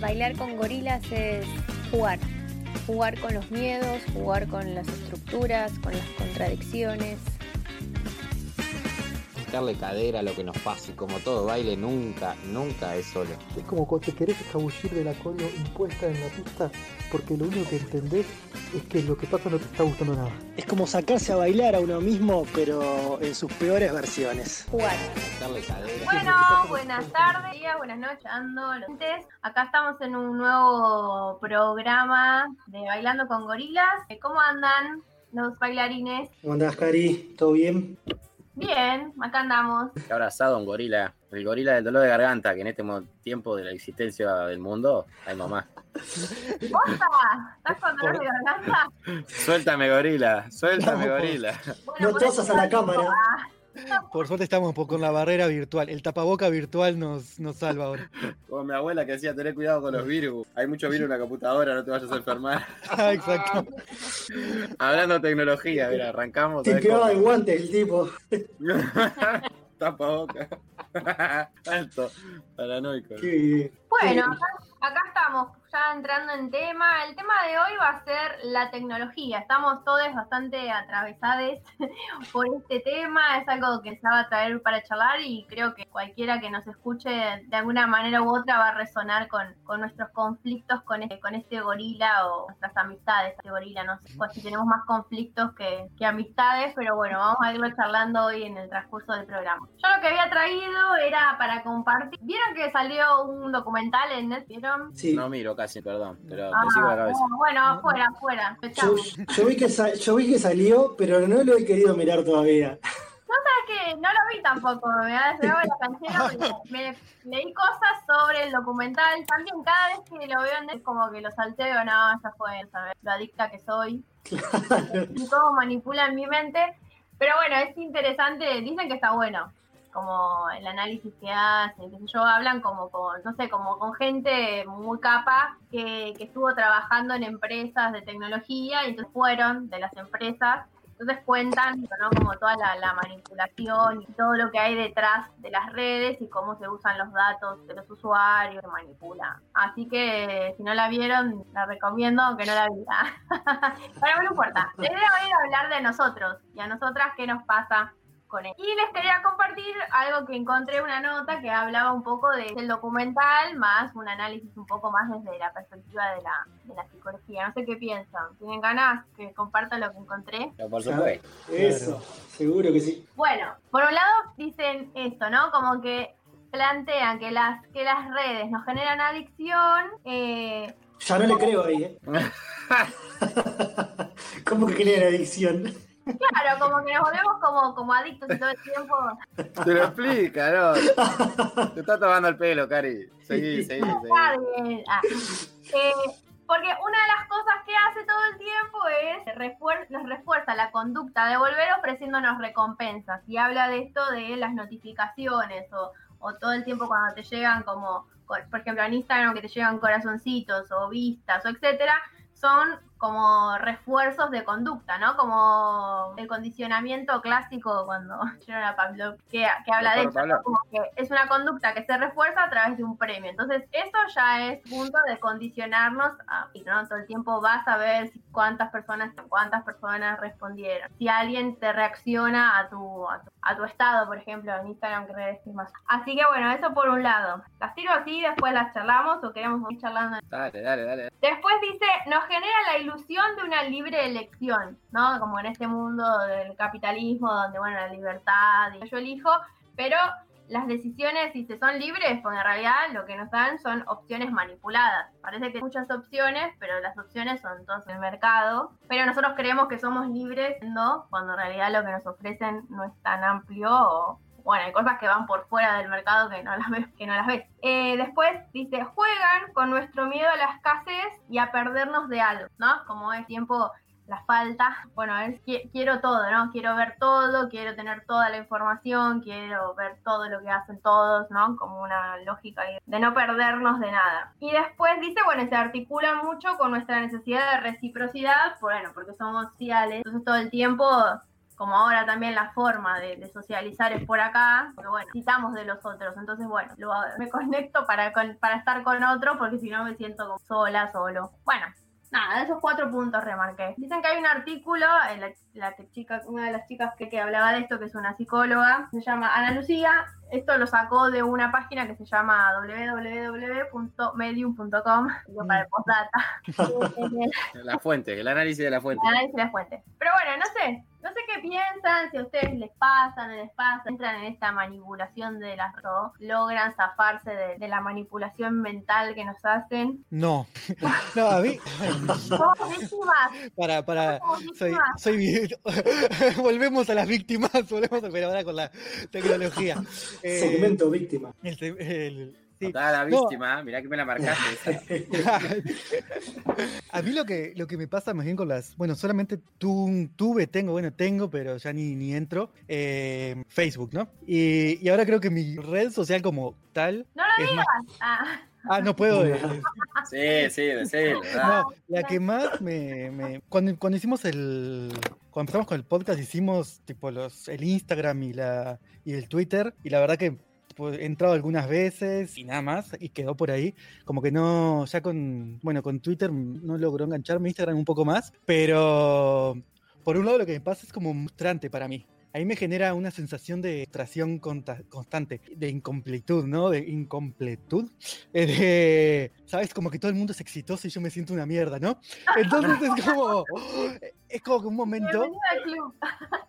Bailar con gorilas es jugar. Jugar con los miedos, jugar con las estructuras, con las contradicciones. Darle cadera a lo que nos pasa y como todo baile nunca, nunca es solo. Es como cuando te querés escabullir de la coreo impuesta en la pista porque lo único que entendés es que lo que pasa no te está gustando nada. Es como sacarse a bailar a uno mismo, pero en sus peores versiones. Cadera. Bueno, buenas tardes, días, buenas noches, ando. Acá estamos en un nuevo programa de Bailando con Gorilas. ¿Cómo andan los bailarines? ¿Cómo andás, Cari? ¿Todo bien? Bien, acá andamos. He abrazado a un gorila, el gorila del dolor de garganta, que en este tiempo de la existencia del mundo, ay mamá. ¿Estás con dolor de garganta? Suéltame gorila, suéltame gorila. Bueno, No tosas a la cámara. Por suerte estamos con la barrera virtual. El tapaboca virtual nos, nos salva ahora. Como mi abuela que decía, tener cuidado con los virus. Hay mucho virus en la computadora, no te vayas a enfermar. Ah, exacto. Hablando de tecnología, mira, arrancamos. Te ¿sabes pegaba cómo? el guante el tipo. Tapa boca. Alto, paranoico. Qué bien. Bueno, acá, acá estamos, ya entrando en tema. El tema de hoy va a ser la tecnología. Estamos todos bastante atravesados por este tema. Es algo que se va a traer para charlar y creo que cualquiera que nos escuche de alguna manera u otra va a resonar con, con nuestros conflictos con este, con este gorila o nuestras amistades. Este gorila, no sé pues, si tenemos más conflictos que, que amistades, pero bueno, vamos a irlo charlando hoy en el transcurso del programa. Yo lo que había traído era para compartir. ¿Vieron que salió un documental en Netflix? ¿Vieron? Sí. No miro casi, perdón, pero Ah, te sigo la cabeza. no, bueno, afuera, afuera. Yo, yo vi que sa- yo vi que salió, pero no lo he querido mirar todavía. Es que no lo vi tampoco, me la canción, porque me leí cosas sobre el documental. También cada vez que lo veo en Netflix, como que lo salteo, no, ya fue, ¿sabes? Lo adicta que soy. Y cómo manipula en mi mente. Pero bueno, es interesante, dicen que está bueno. Como el análisis que hacen, sé yo, hablan como con, no sé, como con gente muy capa que, que estuvo trabajando en empresas de tecnología y entonces fueron de las empresas entonces cuentan ¿no? como toda la, la manipulación y todo lo que hay detrás de las redes y cómo se usan los datos de los usuarios, se manipula. Así que si no la vieron, la recomiendo, aunque no la vi. Pero no importa. Hoy es hablar de nosotros y a nosotras qué nos pasa con él. Y les quería compartir algo que encontré una nota que hablaba un poco de- del documental, más un análisis un poco más desde la perspectiva de la, de la psicología. No sé qué piensan. ¿Tienen ganas que comparta lo que encontré? Pero por supuesto. Eso, seguro que sí. Bueno, por un lado dicen esto, ¿no? Como que plantean que las, que las redes nos generan adicción. eh, Ya no le creo ahí, ¿eh? ¿Cómo que genera adicción? Claro, como que nos volvemos como, como adictos y todo el tiempo. Te lo explica, ¿no? Te está tomando el pelo, Cari. Seguí, seguí, Está seguí. Ah. Eh, porque una de las cosas que hace todo el tiempo es refuer- nos refuerza la conducta de volver ofreciéndonos recompensas. Y habla de esto de las notificaciones o, o todo el tiempo cuando te llegan como, co- por ejemplo, en Instagram que te llegan corazoncitos o vistas o etcétera, son como refuerzos de conducta, ¿no? Como el condicionamiento clásico cuando Pavlov, que, que habla de eso, como que es una conducta que se refuerza a través de un premio. Entonces, eso ya es punto de condicionarnos a, y no todo el tiempo vas a ver cuántas personas, cuántas personas respondieron. Si alguien te reacciona a tu, a tu, a tu estado, por ejemplo, en Instagram, que redes que más. Así que bueno, eso por un lado. Las tiro así, después las charlamos o queremos seguir charlando Dale, dale, dale. Después dice, nos genera la ilusión de una libre elección, ¿no? Como en este mundo del capitalismo, donde, bueno, la libertad, y yo elijo, pero las decisiones, si se son libres, pues en realidad lo que nos dan son opciones manipuladas. Parece que hay muchas opciones, pero las opciones son todas en el mercado. Pero nosotros creemos que somos libres, ¿no? Cuando en realidad lo que nos ofrecen no es tan amplio o, bueno, hay cosas que van por fuera del mercado que no las ves. Que no las ves. Eh, después dice, juegan con nuestro miedo a la escasez y a perdernos de algo, ¿no? Como es tiempo la falta. Bueno, es, qui- quiero todo, ¿no? Quiero ver todo, quiero tener toda la información, quiero ver todo lo que hacen todos, ¿no? Como una lógica de no perdernos de nada. Y después dice, bueno, se articula mucho con nuestra necesidad de reciprocidad, bueno, porque somos sociales, entonces todo el tiempo como ahora también la forma de, de socializar es por acá, pero bueno, necesitamos de los otros, entonces bueno, lo- me conecto para, con- para estar con otro porque si no me siento como sola, solo. Bueno, nada, esos cuatro puntos remarqué. Dicen que hay un artículo, en la, la que chica, una de las chicas que, que hablaba de esto, que es una psicóloga, se llama Ana Lucía, esto lo sacó de una página que se llama www.medium.com, para el postdata. La fuente, el análisis de la fuente. El análisis de la fuente. Pero bueno, no sé, no sé qué piensan, si a ustedes les pasa, no les pasa, entran en esta manipulación de las ro, logran zafarse de, de la manipulación mental que nos hacen. No, no, a mí, Somos víctimas, para, para, soy, soy, volvemos a las víctimas, volvemos a, pero ahora con la tecnología. Eh, Segmento víctima. el- sí. La No. víctima, mirá que me la marcaste. a mí lo que, lo que me pasa más bien con las, bueno, solamente tu- tuve, tengo, bueno, tengo, pero ya ni, ni entro, eh, Facebook, ¿no? Y, y ahora creo que mi red social como tal No lo digas. más... Ah, Ah, no puedo. Sí, sí, decilo. dale. No, la que más me, me- cuando, cuando hicimos el cuando empezamos con el podcast hicimos tipo los el Instagram y la y el Twitter y la verdad que pues, he entrado algunas veces y nada más y quedó por ahí como que no ya con bueno con Twitter no logró engancharme Instagram un poco más pero por un lado lo que me pasa es como frustrante para mí Ahí me genera una sensación de frustración constante, de incompletud, ¿no? De incompletud. Eh, de, ¿Sabes? Como que todo el mundo es exitoso y yo me siento una mierda, ¿no? Entonces es como, es como que un momento,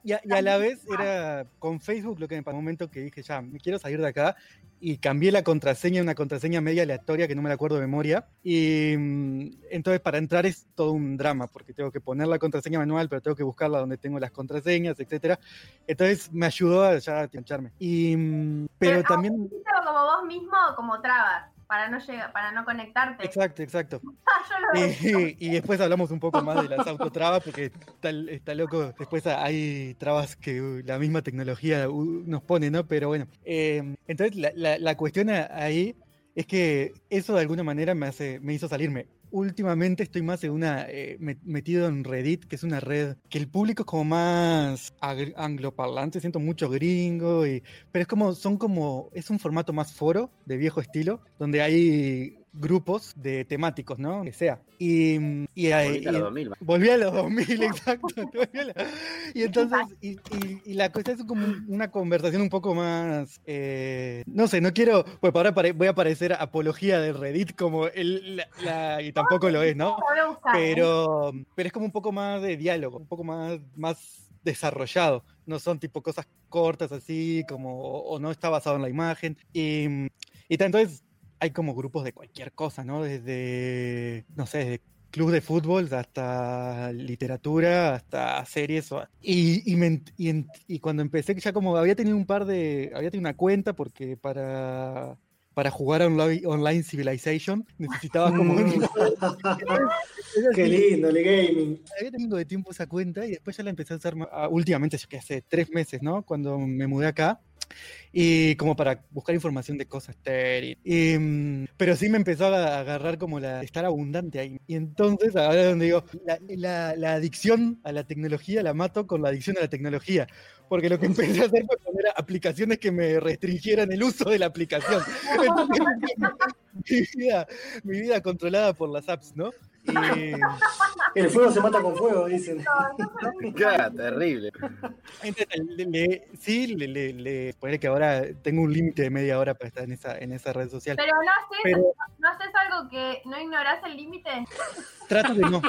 y a, y a la vez era con Facebook lo que me pasó, un momento que dije, ya, me quiero salir de acá, y cambié la contraseña, una contraseña media aleatoria que no me la acuerdo de memoria, y mm, entonces para entrar es todo un drama, porque tengo que poner la contraseña manual, pero tengo que buscarla donde tengo las contraseñas, etcétera. Entonces me ayudó a ya a. Y, mm, pero Pero, también... Hiciste como vos mismo, como trabas, para no llegar, para no conectarte. Exacto, exacto. Ah, yo lo veo. Y, y después hablamos un poco más de las autotrabas, porque está, está loco. Después hay trabas que la misma tecnología nos pone, ¿no? Pero bueno, eh, entonces la, la- la cuestión ahí es que eso de alguna manera me, hace, me hizo salirme. Últimamente estoy más en una, eh, me- metido en Reddit, que es una red que el público es como más angloparlante, siento mucho gringo, y, pero es como, son como, es un formato más foro, de viejo estilo, donde hay grupos de temáticos, ¿no? Que sea. Y, y, Volviste a los y- 2000, va. Volví a los 2000, exacto. volví Y entonces, y, y- y la cosa es como un- una conversación un poco más, eh, no sé, no quiero, pues ahora voy a parecer apología de Reddit como el, la, la- y tampoco lo es, ¿no? ¿eh? Pero, pero es como un poco más de diálogo, un poco más, más desarrollado. No son tipo cosas cortas así, como, o, o no está basado en la imagen. Y, y entonces hay como grupos de cualquier cosa, ¿no? Desde, no sé, desde club de fútbol hasta literatura, hasta series. Y, y, me y y cuando empecé, ya como había tenido un par de, había tenido una cuenta porque para... Para jugar a online, online Civilization necesitaba como un- Qué lindo, el gaming. había tenido de tiempo esa cuenta y después ya la empecé a usar ah, últimamente, yo que hace tres meses, ¿no? Cuando me mudé acá. Y como para buscar información de cosas teri. Y, mm, pero sí me empezó a agarrar como la estar abundante ahí. Y entonces, ahora es donde digo, la, la- la adicción a la tecnología la mato con la adicción a la tecnología. Porque lo que empecé a hacer fue poner aplicaciones que me restringieran el uso de la aplicación. Entonces, mi vida, mi vida controlada por las apps, ¿no? Y, El fuego se mata con fuego, dicen. Claro, terrible. Entonces, le- le- sí, le, le, le- ponele que ahora tengo un límite de media hora para estar en esa, en esa red social. Pero no haces, Pero no haces algo que no ignorás el límite. trato de no.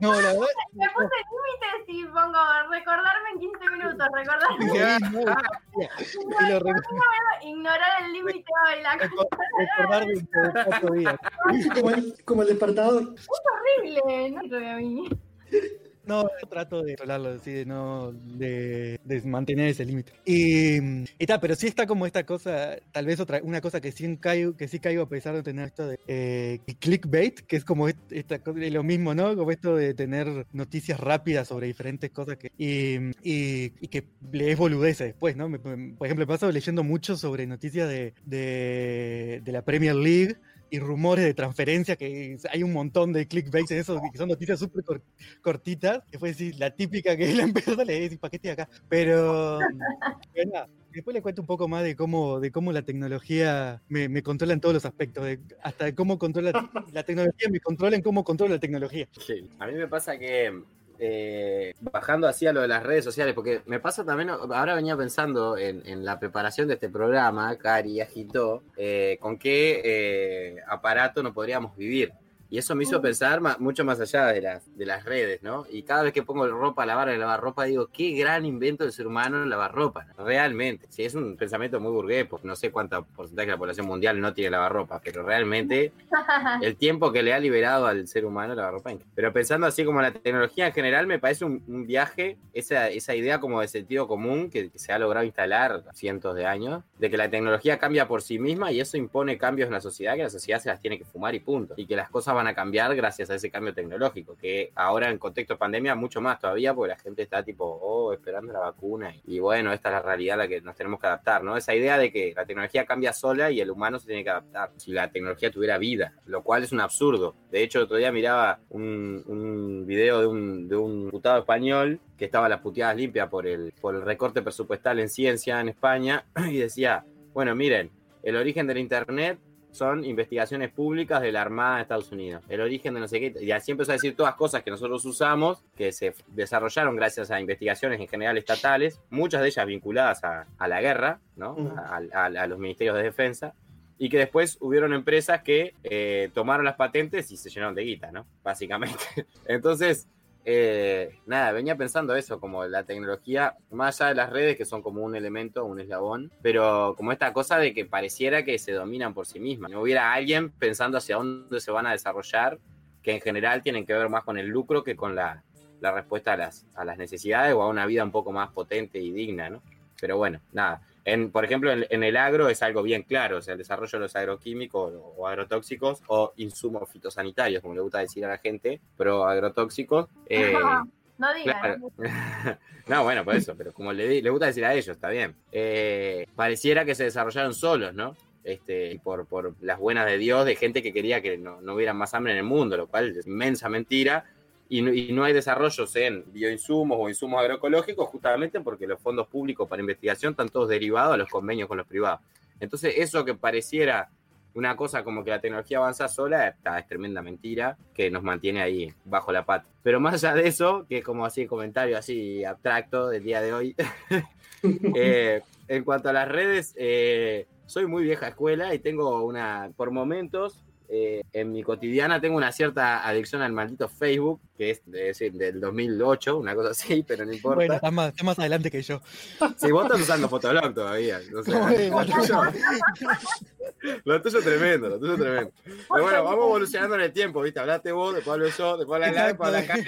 No, la verdad. Me puse límites y pongo recordarme en 15 minutos, recordarme. no, y lo re- Ignorar el límite hoy, la cosa reco- recordar dentro de cuatro días. Como el, como el despertador. horrible, no sirve a mí. No, trato de controlarlo, así de no de, de mantener ese límite. Y, y tal, pero sí está como esta cosa, tal vez otra, una cosa que sí caigo, que sí caigo a pesar de tener esto de eh, clickbait, que es como est- esta cosa, lo mismo, ¿no? Como esto de tener noticias rápidas sobre diferentes cosas que, y, y, y que lees boludeces después, ¿no? Me- me- por ejemplo, he pasado leyendo mucho sobre noticias de, de, de la Premier League y rumores de transferencia, que hay un montón de clickbaits en eso, que son noticias súper cor- cortitas, que fue decir, la típica que la empezó a leer y ¿para qué estoy acá? Pero, después le cuento un poco más de cómo, de cómo la tecnología me, me controla en todos los aspectos, de- hasta de cómo controla la tecnología, me controla en cómo controla la tecnología. Sí, A mí me pasa que eh, bajando así a lo de las redes sociales, porque me pasa también, ahora venía pensando en, en la preparación de este programa, Cari agitó, eh, con qué eh, aparato no podríamos vivir. Y eso me hizo pensar mucho más allá de las, de las redes, ¿no? Y cada vez que pongo ropa a lavar en lavar ropa, digo, qué gran invento del ser humano lavar ropa. Realmente. Sí, es un pensamiento muy burgués, porque no sé cuánto porcentaje de la población mundial no tiene lavarropa, pero realmente el tiempo que le ha liberado al ser humano la ropa. Pero pensando así como la tecnología en general, me parece un, un viaje, esa, esa idea como de sentido común que, que se ha logrado instalar cientos de años, de que la tecnología cambia por sí misma y eso impone cambios en la sociedad, que la sociedad se las tiene que fumar y punto. Y que las cosas van a cambiar gracias a ese cambio tecnológico, que ahora en contexto de pandemia mucho más todavía, porque la gente está tipo, oh, esperando la vacuna. Y, y bueno, esta es la realidad a la que nos tenemos que adaptar, ¿no? Esa idea de que la tecnología cambia sola y el humano se tiene que adaptar. Si la tecnología tuviera vida, lo cual es un absurdo. De hecho, otro día miraba un, un video de un, de un diputado español que estaba a las puteadas limpias por el, por el recorte presupuestal en ciencia en España y decía, bueno, miren, el origen del Internet son investigaciones públicas de la Armada de Estados Unidos. El origen de no sé qué. Y así empezó a decir todas cosas que nosotros usamos, que se desarrollaron gracias a investigaciones en general estatales, muchas de ellas vinculadas a, a la guerra, ¿no? A, a- a los ministerios de defensa. Y que después hubieron empresas que eh, tomaron las patentes y se llenaron de guita, ¿no? Básicamente. Entonces, eh, nada, venía pensando eso, como la tecnología, más allá de las redes, que son como un elemento, un eslabón, pero como esta cosa de que pareciera que se dominan por sí mismas. No hubiera alguien pensando hacia dónde se van a desarrollar, que en general tienen que ver más con el lucro que con la, la respuesta a las, a las necesidades o a una vida un poco más potente y digna, ¿no? Pero bueno, nada. En, por ejemplo, en, en el agro es algo bien claro, o sea, el desarrollo de los agroquímicos o, o agrotóxicos o insumos fitosanitarios, como le gusta decir a la gente, pero agrotóxicos. eh, no digas. Claro. no, bueno, por eso, pero como le, di- le gusta decir a ellos, está bien. Eh, pareciera que se desarrollaron solos, ¿no? Este, y por, por las buenas de Dios, de gente que quería que no, no hubiera más hambre en el mundo, lo cual es inmensa mentira. Y no, hay desarrollos en bioinsumos o insumos agroecológicos justamente porque los fondos públicos para investigación están todos derivados a los convenios con los privados. Entonces, eso que pareciera una cosa como que la tecnología avanza sola, esta es tremenda mentira que nos mantiene ahí bajo la pata. Pero más allá de eso, que es como así comentario así abstracto del día de hoy, eh, en cuanto a las redes, eh, soy muy vieja escuela y tengo una, por momentos, eh, en mi cotidiana tengo una cierta adicción al maldito Facebook, que es, de decir, del 2008, una cosa así, pero no importa. Bueno, está más, está más adelante que yo. Si vos estás usando Fotolog todavía. o sea, Bueno. lo, tuyo, lo tuyo es tremendo, lo tuyo es tremendo. Pero bueno, vamos evolucionando en el tiempo, ¿viste? Hablaste vos, después hablo yo, después habla después habla Cari.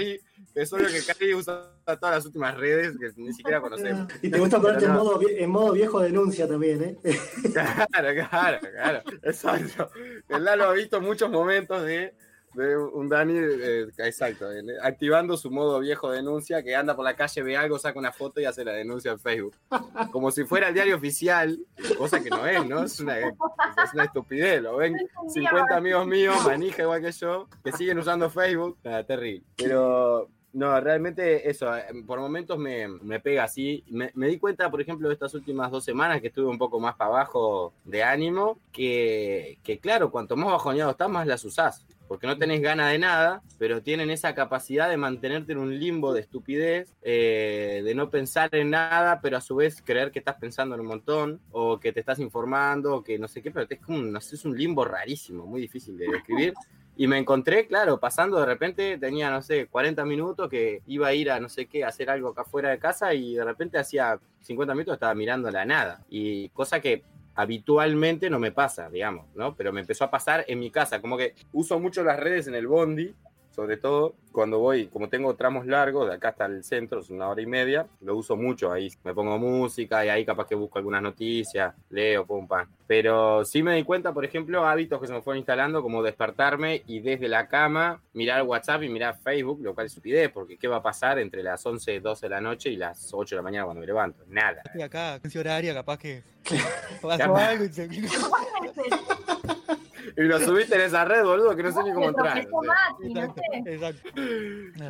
que Es obvio que Cari usa todas las últimas redes que ni siquiera conocemos. Y te gusta ponerte en modo, en modo viejo denuncia también, ¿eh? Claro, claro, claro. Exacto. El Lalo ha visto muchos momentos de, de un Dani, eh, exacto, activando su modo viejo denuncia, que anda por la calle, ve algo, saca una foto y hace la denuncia en Facebook. Como si fuera el diario oficial, cosa que no es, ¿no? Es una, es una estupidez. Lo ven 50 amigos míos, manija igual que yo, que siguen usando Facebook. Nada, terrible. Pero no, realmente eso, eh, por momentos me, me pega así. Me, me di cuenta, por ejemplo, estas últimas dos semanas que estuve un poco más para abajo de ánimo, que, que claro, cuanto más bajoneado estás, más las usás. Porque no tenés ganas de nada, pero tienen esa capacidad de mantenerte en un limbo de estupidez, eh, de no pensar en nada, pero a su vez creer que estás pensando en un montón, o que te estás informando, o que no sé qué, pero es como no sé, es un limbo rarísimo, muy difícil de describir. Y me encontré, claro, pasando de repente, tenía, no sé, 40 minutos que iba a ir a no sé qué, a hacer algo acá fuera de casa y de repente hacía 50 minutos estaba mirando la nada. Y cosa que habitualmente no me pasa, digamos, ¿no? Pero me empezó a pasar en mi casa, como que uso mucho las redes en el bondi sobre todo cuando voy, como tengo tramos largos, de acá hasta el centro, es una hora y media, lo uso mucho ahí. Me pongo música y ahí capaz que busco algunas noticias, leo, pum, pam. Pero sí me di cuenta, por ejemplo, hábitos que se me fueron instalando, como despertarme y desde la cama mirar WhatsApp y mirar Facebook, lo cual es stupidez, porque ¿qué va a pasar entre las 11, 12 de la noche y las 8 de la mañana cuando me levanto? Nada. Y acá, en horaria, capaz que pasó algo y se... Y lo subiste en esa red, boludo, que no sé ni cómo entrar. o sea. No Exacto, sé. exacto.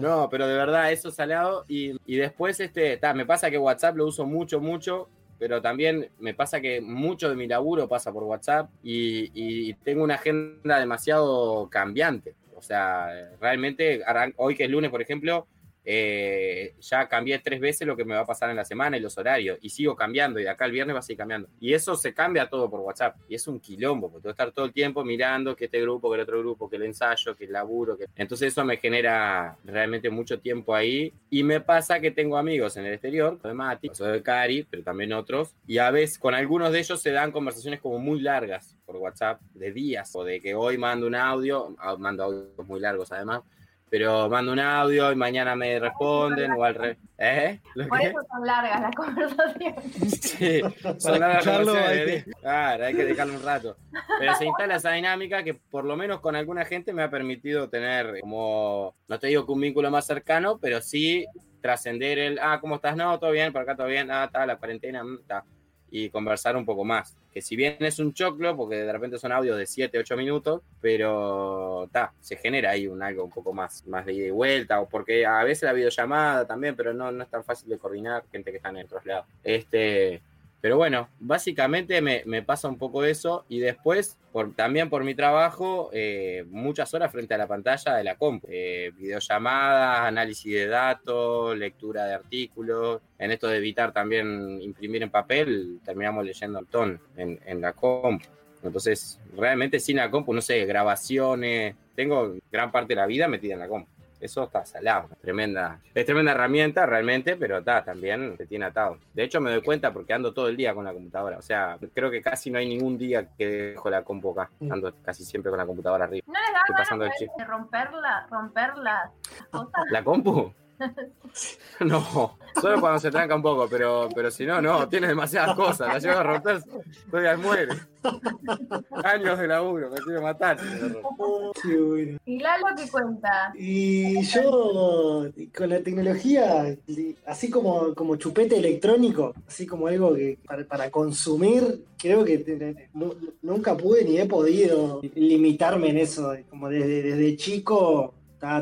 No, pero de verdad, eso salado. Y, y después, este, ta, me pasa que WhatsApp lo uso mucho, mucho. Pero también me pasa que mucho de mi laburo pasa por WhatsApp y, y tengo una agenda demasiado cambiante. O sea, realmente, hoy que es lunes, por ejemplo, eh, ya cambié tres veces lo que me va a pasar en la semana y los horarios. Y sigo cambiando. Y de acá al viernes va a seguir cambiando. Y eso se cambia todo por WhatsApp. Y es un quilombo, porque tengo que estar todo el tiempo mirando que este grupo, que el otro grupo, que el ensayo, que el laburo. Que... Entonces eso me genera realmente mucho tiempo ahí. Y me pasa que tengo amigos en el exterior, de Mati, soy de Cari, pero también otros. Y a veces con algunos de ellos se dan conversaciones como muy largas por WhatsApp, de días, o de que hoy mando un audio, ah, mando audios muy largos además, pero mando un audio y mañana me responden o al revés. ¿Eh? ¿Lo Por qué? eso son largas las conversaciones. Sí, son largas hay conversaciones, que-. Claro, hay que dejarlo un rato. Pero se instala esa dinámica que por lo menos con alguna gente me ha permitido tener como, no te digo que un vínculo más cercano, pero sí trascender el, ah, ¿cómo estás? No, todo bien, por acá todo bien, ah, está, la cuarentena, mm, está. Y conversar un poco más. Que si bien es un choclo, porque de repente son audios de 7, 8 minutos, pero está, se genera ahí un algo un poco más, más de ida y vuelta, o porque a veces la videollamada también, pero no, no es tan fácil de coordinar, gente que está en otros lados. Este, pero bueno, básicamente me, me pasa un poco eso y después, por, también por mi trabajo, eh, muchas horas frente a la pantalla de la compu. Eh, videollamadas, análisis de datos, lectura de artículos. En esto de evitar también imprimir en papel, terminamos leyendo un montón en, en la compu. Entonces, realmente sin la compu, no sé, grabaciones. Tengo gran parte de la vida metida en la compu. Eso está salado, tremenda. Es tremenda herramienta realmente, pero está, también te tiene atado. De hecho, me doy cuenta porque ando todo el día con la computadora. O sea, creo que casi no hay ningún día que dejo la compu acá. Ando casi siempre con la computadora arriba. ¿No les da Estoy pasando el de chip. romperla, romper las cosas? ¿La compu? No, solo cuando se tranca un poco, pero, pero si no, no, tiene demasiadas cosas. La llevo a romper, estoy al muere. Años de laburo, me quiero matar. bueno. ¿Y Lalo qué cuenta? Y yo con la tecnología, así como, como chupete electrónico, así como algo que para, para consumir, creo que nunca pude ni he podido limitarme en eso. Como desde, desde chico,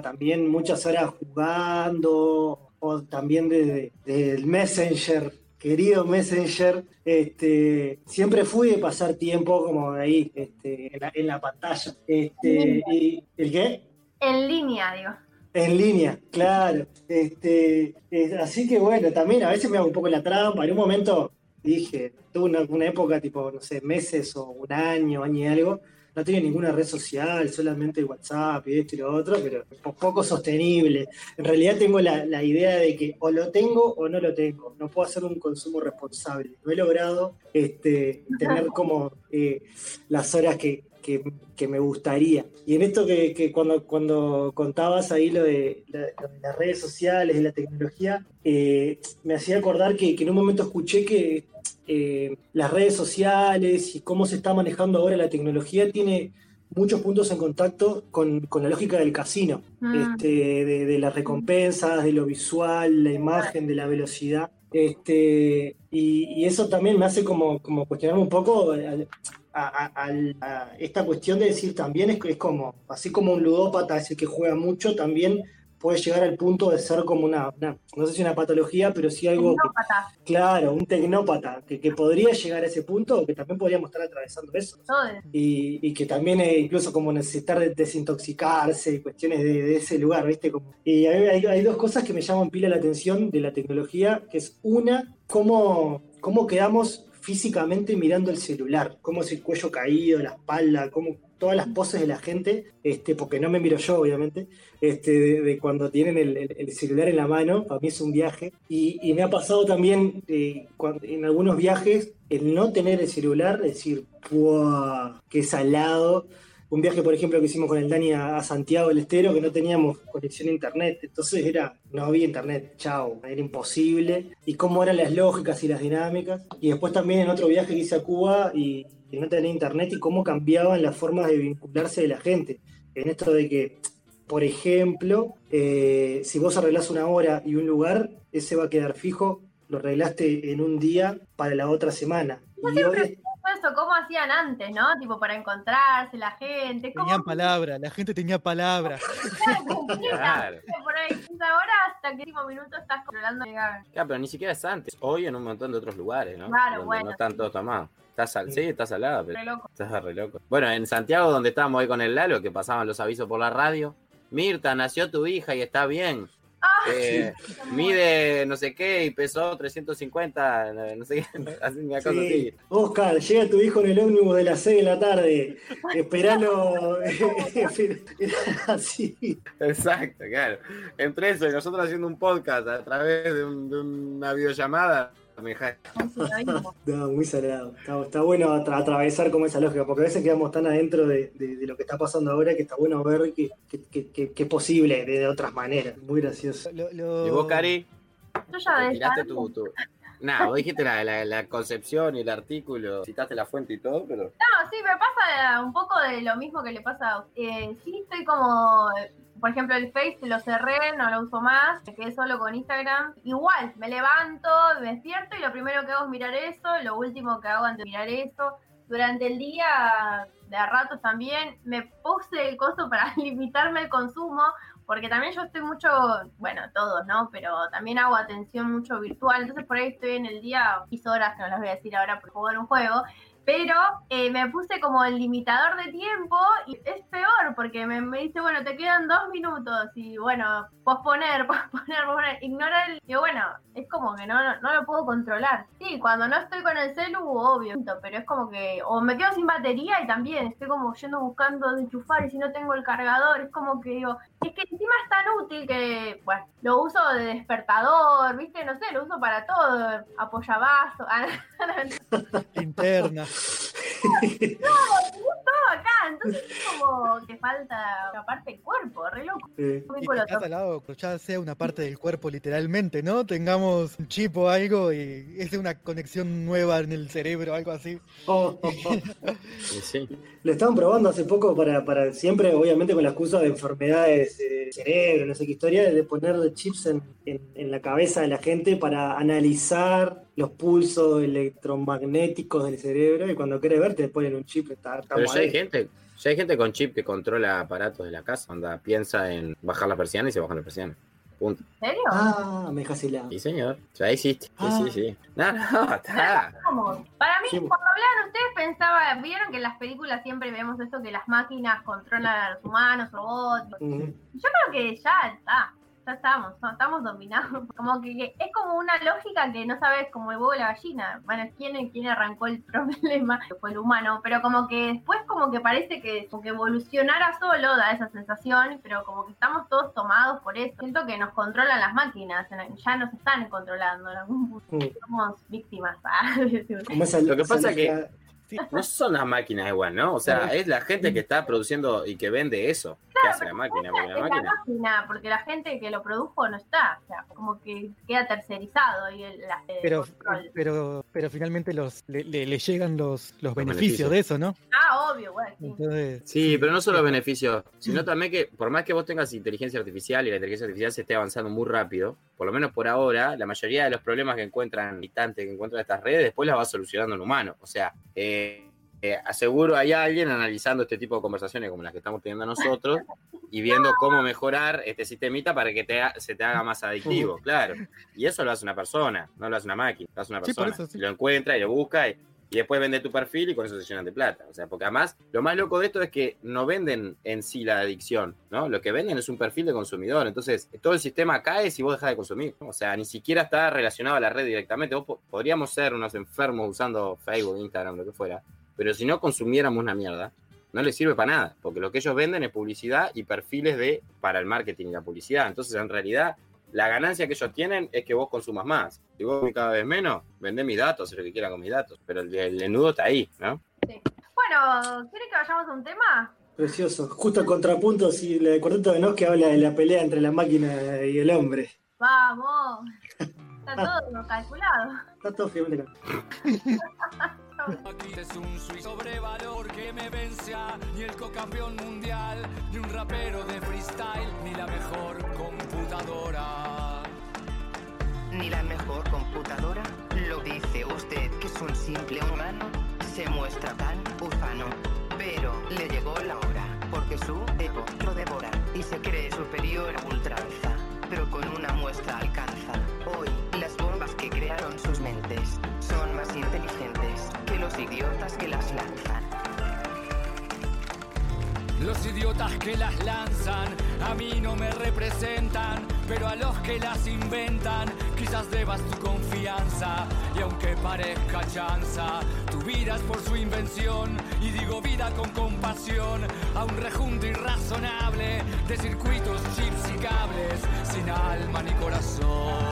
también muchas horas jugando, o también desde, el Messenger, querido Messenger, este, siempre fui de pasar tiempo como ahí, este, en, la, en la pantalla. Este, y, ¿El qué? En línea, digo. En línea, claro. Este, eh, así que bueno, también a veces me hago un poco la trampa. En un momento dije, tuve una, una época tipo, no sé, meses o un año, año y algo. No tenía ninguna red social, solamente WhatsApp y esto y lo otro, pero po- poco sostenible. En realidad tengo la, la idea de que o lo tengo o no lo tengo. No puedo hacer un consumo responsable. No he logrado este, tener como eh, las horas que, que- que me gustaría. Y en esto que, que cuando, cuando contabas ahí lo de, la- lo de las redes sociales, de la tecnología, eh, me hacía acordar que, que en un momento escuché que eh, las redes sociales y cómo se está manejando ahora la tecnología tiene muchos puntos en contacto con, con la lógica del casino, Mm. este, de, de las recompensas, de lo visual, la imagen, de la velocidad. Este, y, y eso también me hace como, como cuestionarme un poco al- a, a- al- a esta cuestión de decir también es, es como, así como un ludópata es el que juega mucho, también puede llegar al punto de ser como una, una- no sé si una patología, pero sí algo que, claro, un tecnópata, que, que podría llegar a ese punto, que también podríamos estar atravesando eso y, y que también incluso como necesitar de- desintoxicarse y cuestiones de, de ese lugar, ¿viste? Como, y hay, hay- hay dos cosas que me llaman pila la atención de la tecnología, que es una, cómo, cómo quedamos físicamente mirando el celular, cómo es el cuello caído, la espalda, cómo todas las poses de la gente, este, porque no me miro yo, obviamente, este, de, de cuando tienen el, el- el celular en la mano, para mí es un viaje. Y, y me ha pasado también eh, cuan- en algunos viajes el no tener el celular, decir, ¡buah! ¡Qué salado! Un viaje, por ejemplo, que hicimos con el Dani a, a Santiago del Estero, que no teníamos conexión a internet, entonces era, no había internet, chao, era imposible. Y cómo eran las lógicas y las dinámicas. Y después también en otro viaje que hice a Cuba y, y no tenía internet y cómo cambiaban las formas de vincularse de la gente. En esto de que, por ejemplo, eh, si vos arreglás una hora y un lugar, ese va a quedar fijo, lo arreglaste en un día para la otra semana. Y hoy, eso, cómo hacían antes, ¿no? Tipo, para encontrarse la gente. Es como Tenían palabra, la gente tenía palabra. Claro. por ahí 15 horas hasta el último minuto estás controlando llegar. Claro, pero ni siquiera es antes. Hoy en un montón de otros lugares, ¿no? Claro, Donde bueno, no están sí. todos tomados. Estás al... Sí, estás al lado, pero Re loco. estás re loco. Bueno, en Santiago, donde estábamos ahí con el Lalo, que pasaban los avisos por la radio. Mirta, nació tu hija y está bien. Ah, Eh, mide no sé qué y pesó 350, no sé qué. Así, una cosa sí. así. Oscar, llega tu hijo en el ómnibus de las 6 de la tarde, esperalo. Era así. Exacto, claro. Entre eso y nosotros haciendo un podcast a través de, un- de una videollamada, No, muy salado. Está, está bueno atra- atravesar como esa lógica, porque a veces quedamos tan adentro de, de- de lo que está pasando ahora que está bueno ver que, que- que- que- que es posible de, de otras maneras. Muy gracioso. Lo- lo- ¿Y vos, Cari? Yo ya ¿Te de tiraste tu, tu... Nah, vos dijiste la, la, la concepción y el artículo, citaste la fuente y todo, pero... No, sí, me pasa un poco de lo mismo que le pasa a eh, Sí, estoy como, por ejemplo, el Face lo cerré, no lo uso más, me quedé solo con Instagram. Igual, me levanto, me despierto y lo primero que hago es mirar eso, lo último que hago antes de mirar eso. Durante el día, de a ratos también, me puse el coso para limitarme el consumo, porque también yo estoy mucho, bueno, todos, ¿no? Pero también hago atención mucho virtual, entonces por ahí estoy en el día 10 horas, que no las voy a decir ahora juego en un juego, pero eh, me puse como el limitador de tiempo y es peor porque me, dice, bueno, te quedan dos minutos y bueno, posponer, posponer, posponer, ignora el... Y bueno, es como que no, no, no lo puedo controlar. Sí, cuando no estoy con el celu, obvio, pero es como que o me quedo sin batería y también estoy como yendo buscando de enchufar y si no tengo el cargador, es como que digo, es que encima es tan útil que, bueno, lo uso de despertador, ¿viste? No sé, lo uso para todo, apoyabazo, Linterna. todo acá, entonces es como que falta una parte del cuerpo, re loco. Eh, Muy Y lado, ya sea una parte del cuerpo literalmente, ¿no? Tengamos un chip o algo y es una conexión nueva en el cerebro, algo así. oh, oh, oh. Sí, sí. Lo estaban probando hace poco para, para siempre, obviamente con la excusa de enfermedades eh, del cerebro, no sé qué historia, de poner chips en, en- en la cabeza de la gente para analizar los pulsos electromagnéticos del cerebro y cuando querés ver te ponen un chip. Está, está Pero ya hay gente, ya hay gente con chip que controla aparatos de la casa, anda, piensa en bajar la persiana y se bajan las persianas. Punto. ¿En serio? Ah, me dejas. Sí, señor. Ya existe. Sí, Ah. sí, sí. No, no, está. Para mí, Sí. cuando hablaban ustedes, pensaba, vieron que en las películas siempre vemos esto que las máquinas controlan a los humanos, robots. Ujú. Yo creo que ya está. Ya estamos, no, estamos dominados. Como que, que es como una lógica que no sabes como el huevo y la gallina. Bueno, ¿quién, quién arrancó el problema? Que fue el humano. Pero como que después como que parece que, como que evolucionara solo, da esa sensación, pero como que estamos todos tomados por eso. Siento que nos controlan las máquinas, ya nos están controlando en algún punto. Mm. Somos víctimas. ah. Esa- Lo que pasa que- lógica- No son las máquinas igual, ¿no? O sea, es la gente que está produciendo y que vende eso. Que hace la máquina. Porque la es la máquina. máquina, porque la gente que lo produjo no está, o sea, como que queda tercerizado y el la, el Pero, control. pero, pero finalmente los, le, le- le llegan los, los beneficios beneficios. de eso, ¿no? Ah, obvio, bueno, sí. Entonces, Sí, pero no solo beneficios, sino también que por más que vos tengas inteligencia artificial y la inteligencia artificial se esté avanzando muy rápido, por lo menos por ahora, la mayoría de los problemas que encuentran militantes, que encuentran estas redes, después las va solucionando un humano. O sea, eh, eh, aseguro hay alguien analizando este tipo de conversaciones como las que estamos teniendo nosotros y viendo cómo mejorar este sistemita para que te ha- se te haga más adictivo, claro. Y eso lo hace una persona, no lo hace una máquina, lo hace una Sí, persona. eso, sí. Lo encuentra y lo busca y, y después vende tu perfil y con eso se llenan de plata. O sea, porque además lo más loco de esto es que no venden en sí la adicción, ¿no? Lo que venden es un perfil de consumidor. Entonces, todo el sistema cae si vos dejas de consumir. ¿no? O sea, ni siquiera está relacionado a la red directamente. Vos po- podríamos ser unos enfermos usando Facebook, Instagram, lo que fuera. Pero si no consumiéramos una mierda, no les sirve para nada. Porque lo que ellos venden es publicidad y perfiles de para el marketing y la publicidad. Entonces, en realidad, la ganancia que ellos tienen es que vos consumas más. Si vos cada vez menos, vendé mis datos, haz lo que quieran con mis datos. Pero el, el nudo está ahí, ¿no? Bueno, ¿quiere que vayamos a un tema? Precioso. Justo el contrapunto, sí, el cuarteto de Nos que habla de la pelea entre la máquina y el hombre. Vamos. Está todo calculado. Está todo firme. Aquí es un suizo sobrevalor que me vence a ni el cocampeón mundial, ni un rapero de freestyle, ni la mejor computadora. Ni la mejor computadora, lo dice usted que es un simple humano, se muestra tan ufano. Pero le llegó la hora, porque su ego lo devora y se cree superior a ultranza, pero con una muestra alcanza. Hoy, las bombas que crearon sus mentes son más inteligentes los idiotas que las lanzan. Los idiotas que las lanzan a mí no me representan, pero a los que las inventan quizás debas tu confianza. Y aunque parezca chanza, tu vida es por su invención. Y digo vida con compasión a un rejunto irrazonable de circuitos, chips y cables sin alma ni corazón.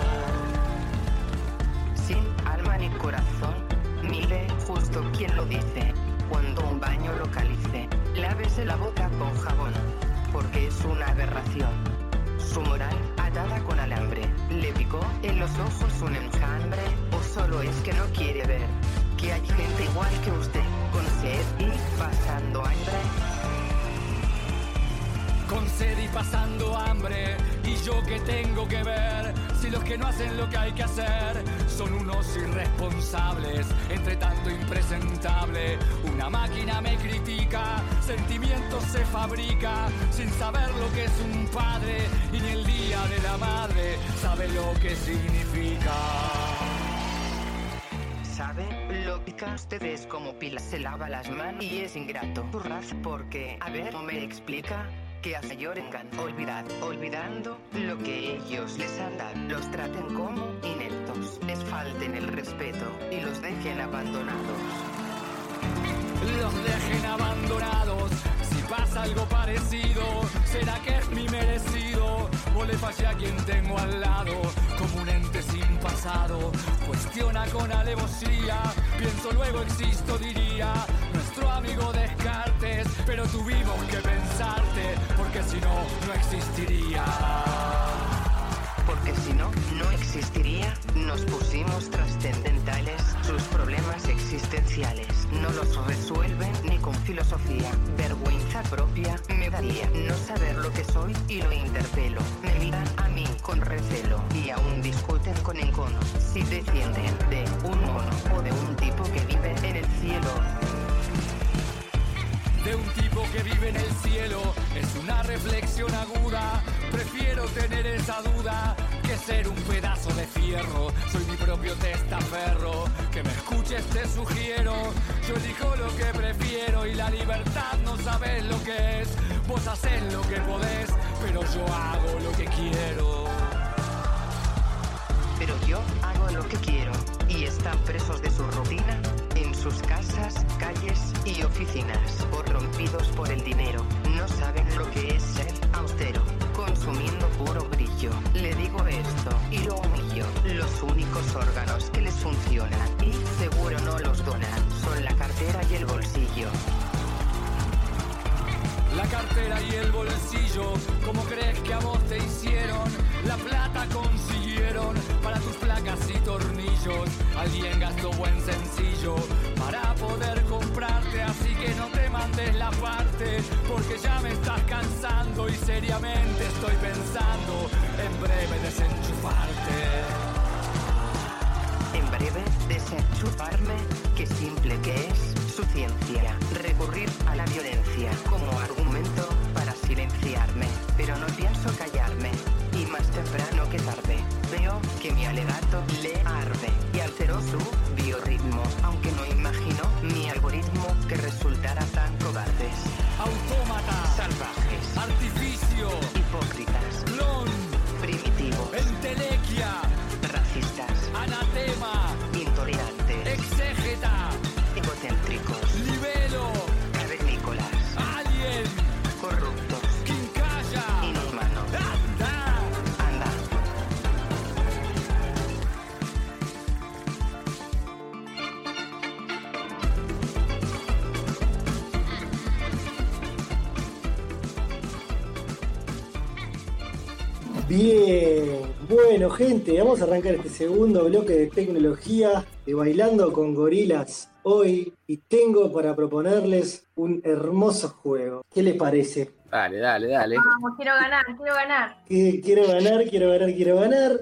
Sin alma ni corazón, mire justo quien lo dice. Cuando un baño localice, lávese la boca con jabón, porque es una aberración. Su moral atada con alambre, le picó en los ojos un enjambre, o solo es que no quiere ver que hay gente igual que usted, con sed y pasando hambre. Con sed y pasando hambre, y yo que tengo que ver si los que no hacen lo que hay que hacer son unos irresponsables, entre tanto impresentable. Una máquina me critica, sentimientos se fabrica sin saber lo que es un padre y ni el día de la madre sabe lo que significa. ¿Sabe? Lo pica ustedes como pila se lava las manos y es ingrato. Raza porque, a ver, ¿no me explica? Que a Yorengan olvidad, olvidando lo que ellos les han dado. Los traten como ineptos, les falten el respeto y los dejen abandonados. los dejen abandonados. Si pasa algo parecido, será que es mi merecido. O le fallé a quien tengo al lado, como un ente sin pasado. Cuestiona con alevosía, pienso luego existo, diría. Nuestro amigo Descartes, pero tuvimos que pensarte, porque si no, no existiría. Porque si no, no existiría. Nos pusimos trascendentales. Sus problemas existenciales no los resuelven ni con filosofía. Vergüenza propia me daría no saber lo que soy y lo interpelo. Me miran a mí con recelo y aún discuten con encono. Si descienden de un mono o de un tipo que vive en el cielo. De un tipo que vive en el cielo. Es una reflexión aguda. Prefiero tener esa duda que ser un pedazo de fierro. Soy mi propio testaferro. Que me escuches, te sugiero. Yo elijo lo que prefiero y la libertad no sabes lo que es. Vos haces lo que podés, pero yo hago lo que quiero. Pero yo hago lo que quiero y están presos de su rutina en sus casas, calles y oficinas, corrompidos por el dinero. No saben lo que es ser austero, consumiendo puro brillo. Le digo esto y lo humillo. Los únicos órganos que les funcionan y seguro no los donan son la cartera y el bolsillo. La cartera y el bolsillo, ¿cómo crees que a vos te hicieron? Poder comprarte, así que no te mandes la parte, porque ya me estás cansando y seriamente estoy pensando en breve desenchufarte. En breve, desenchufarme, qué simple que es su ciencia. Recurrir a la violencia como argumento para silenciarme. Pero no pienso callarme. Más temprano que tarde, veo que mi alegato le arde y alteró su biorritmo. Aunque no imagino mi algoritmo que resultara tan cobardes. Autómata, Salvajes, bueno gente, vamos a arrancar este segundo bloque de tecnología de Bailando con Gorilas hoy y tengo para proponerles un hermoso juego. ¿Qué les parece? Dale, dale, dale. Vamos, quiero ganar, quiero ganar. Quiero ganar, quiero ganar, quiero ganar.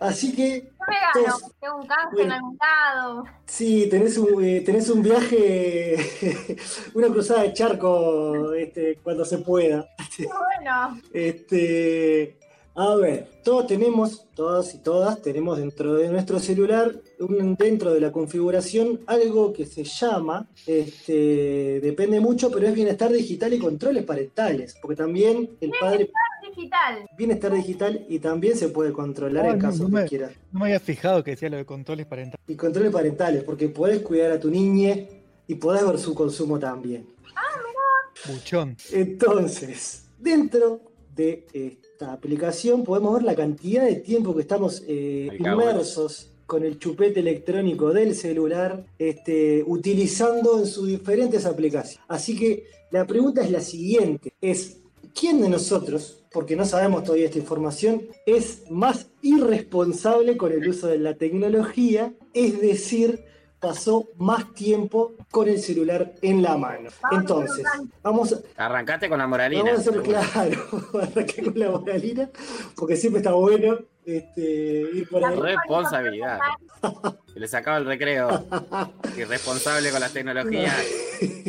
Así que, Yo me gano, Todos- tengo un canje en Bueno. algún lado. sí, tenés un, eh, tenés un viaje, una cruzada de charco este, cuando se pueda. Qué bueno. Este, a ver, todos tenemos, todas y todas tenemos dentro de nuestro celular, un- dentro de la configuración, algo que se llama, este, depende mucho, pero es bienestar digital y controles parentales, porque también el padre, Digital. bienestar digital y también se puede controlar Ah, en no, caso no que me- quieras. No me había fijado que decía lo de controles parentales. Y controles parentales, porque podés cuidar a tu niña y podés ver su consumo también. Buchón. Entonces, dentro de esta aplicación podemos ver la cantidad de tiempo que estamos eh, en- inmersos con el chupete electrónico del celular, este, utilizando en sus diferentes aplicaciones. Así que la pregunta es la siguiente, es ¿quién de nosotros, porque no sabemos todavía esta información, es más irresponsable con el uso de la tecnología? Es decir, pasó más tiempo con el celular en la mano. Entonces, vamos a, Arrancaste con la moralina. Vamos a ser claro, arranqué con la moralina, porque siempre está bueno este, ir por ahí. Responsabilidad. Se le sacaba el recreo. Irresponsable con las tecnologías.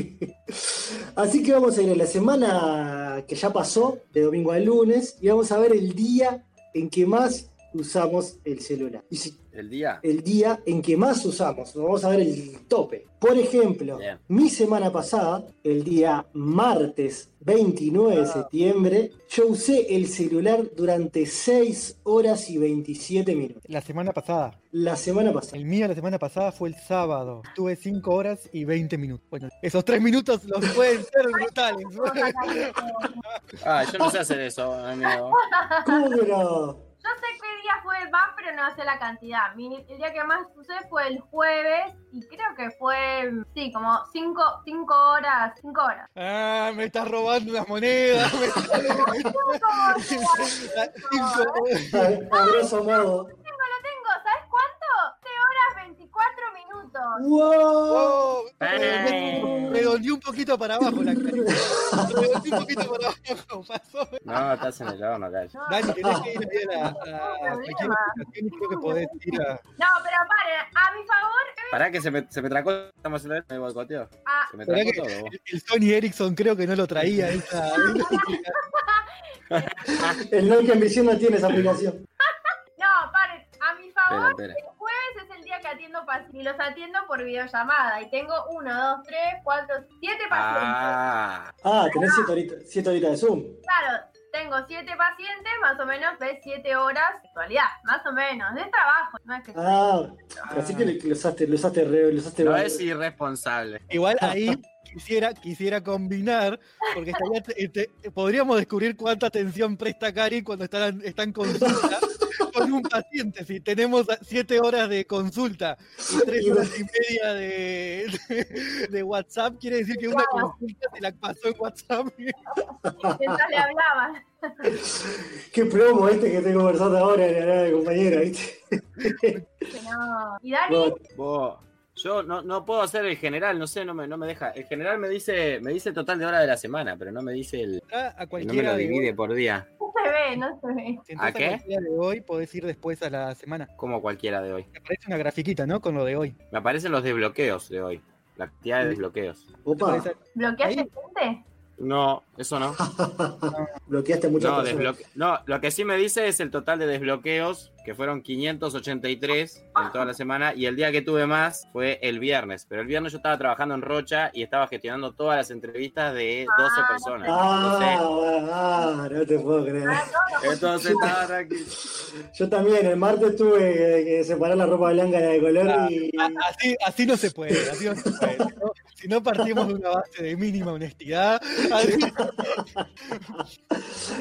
Así que vamos a ir a la semana que ya pasó, de domingo a lunes, y vamos a ver el día en que más usamos el celular. Y si- El día. el día en que más usamos, vamos a ver el tope. Por ejemplo, Bien. mi semana pasada, el día martes 29 de septiembre, yo usé el celular durante 6 horas y 27 minutos. La semana pasada. La semana pasada. El mío la semana pasada fue el sábado. Tuve 5 horas y 20 minutos. Bueno, esos 3 minutos los pueden ser brutales. Ah, yo no sé hacer eso, amigo. ¿Cómo que no? Yo sé qué día fue el más, pero no sé la cantidad. Mi- el día que más usé fue el jueves y creo que fue, sí, como 5 cinco horas. 5 horas. Ah, me estás robando unas monedas. me estás- Cinco horas. A, a grosso modo. Tengo, lo tengo, ¿sabes cuánto? 7 horas 24 minutos. ¡Wow! Oh, Eh. redondeé un poquito para abajo la carita. Redondeé un poquito para abajo. Pasó. No, estás en el horno, calla. No, Dani, tenés que ir ahí a, la, a y creo que podés ir a. No, pero paren, a mi favor, Pará que se me, se me tracó. Estamos en el me boicoteó. a, Se me tracó que todo. el, el Sony Ericsson creo que no lo traía. Esa, El Nokia Ambición no tiene esa aplicación. no, paren, a mi favor, Espera, espera. Es el día que atiendo pacientes y los atiendo por videollamada y tengo 1, 2, 3, 4, 7 pacientes. Ah, Ah, tenés 7 horitas, siete horitas de Zoom. Claro, tengo 7 pacientes, más o menos de 7 horas de actualidad, más o menos, de trabajo, no es que Ah, pero así que lo usaste, lo usaste, re- lo usaste no mal. es irresponsable. Igual ahí quisiera, quisiera combinar, porque estaría, este, podríamos descubrir cuánta atención presta Cari cuando está, está en consulta con un paciente. Si tenemos siete horas de consulta y tres horas y media de, de, de WhatsApp, quiere decir que una consulta se la pasó en WhatsApp. mientras le hablaba. Qué promo este que estoy conversando ahora en la de compañera, ¿viste? Que no. ¿Y Dani? Vos, yo no, no puedo hacer el general, no sé, no me, no me deja. El general me dice, me dice el total de horas de la semana, pero no me dice el. A No me cualquiera lo de divide hoy, por día, No se ve, no se ve. si ¿A qué? cualquiera de hoy, podés ir después a la semana. como cualquiera de hoy. Me aparece una grafiquita, ¿no? Con lo de hoy. Me aparecen los desbloqueos de hoy. La cantidad de desbloqueos. Opa, ¿Bloqueaste gente? No, eso no. bloqueaste muchas No, no, lo que sí me dice es el total de desbloqueos, que fueron 583 en toda la semana, y el día que tuve más fue el viernes. Pero el viernes yo estaba trabajando en Rocha y estaba gestionando todas las entrevistas de 12 personas. Ah, ah, no te puedo creer. Ah, Entonces, entonces estaba tranquilo. Yo también, el martes tuve que, que separar la ropa blanca de la de color Ah, y. Así, así no se puede, así no se puede. Si no, si no partimos de una base de mínima honestidad, así-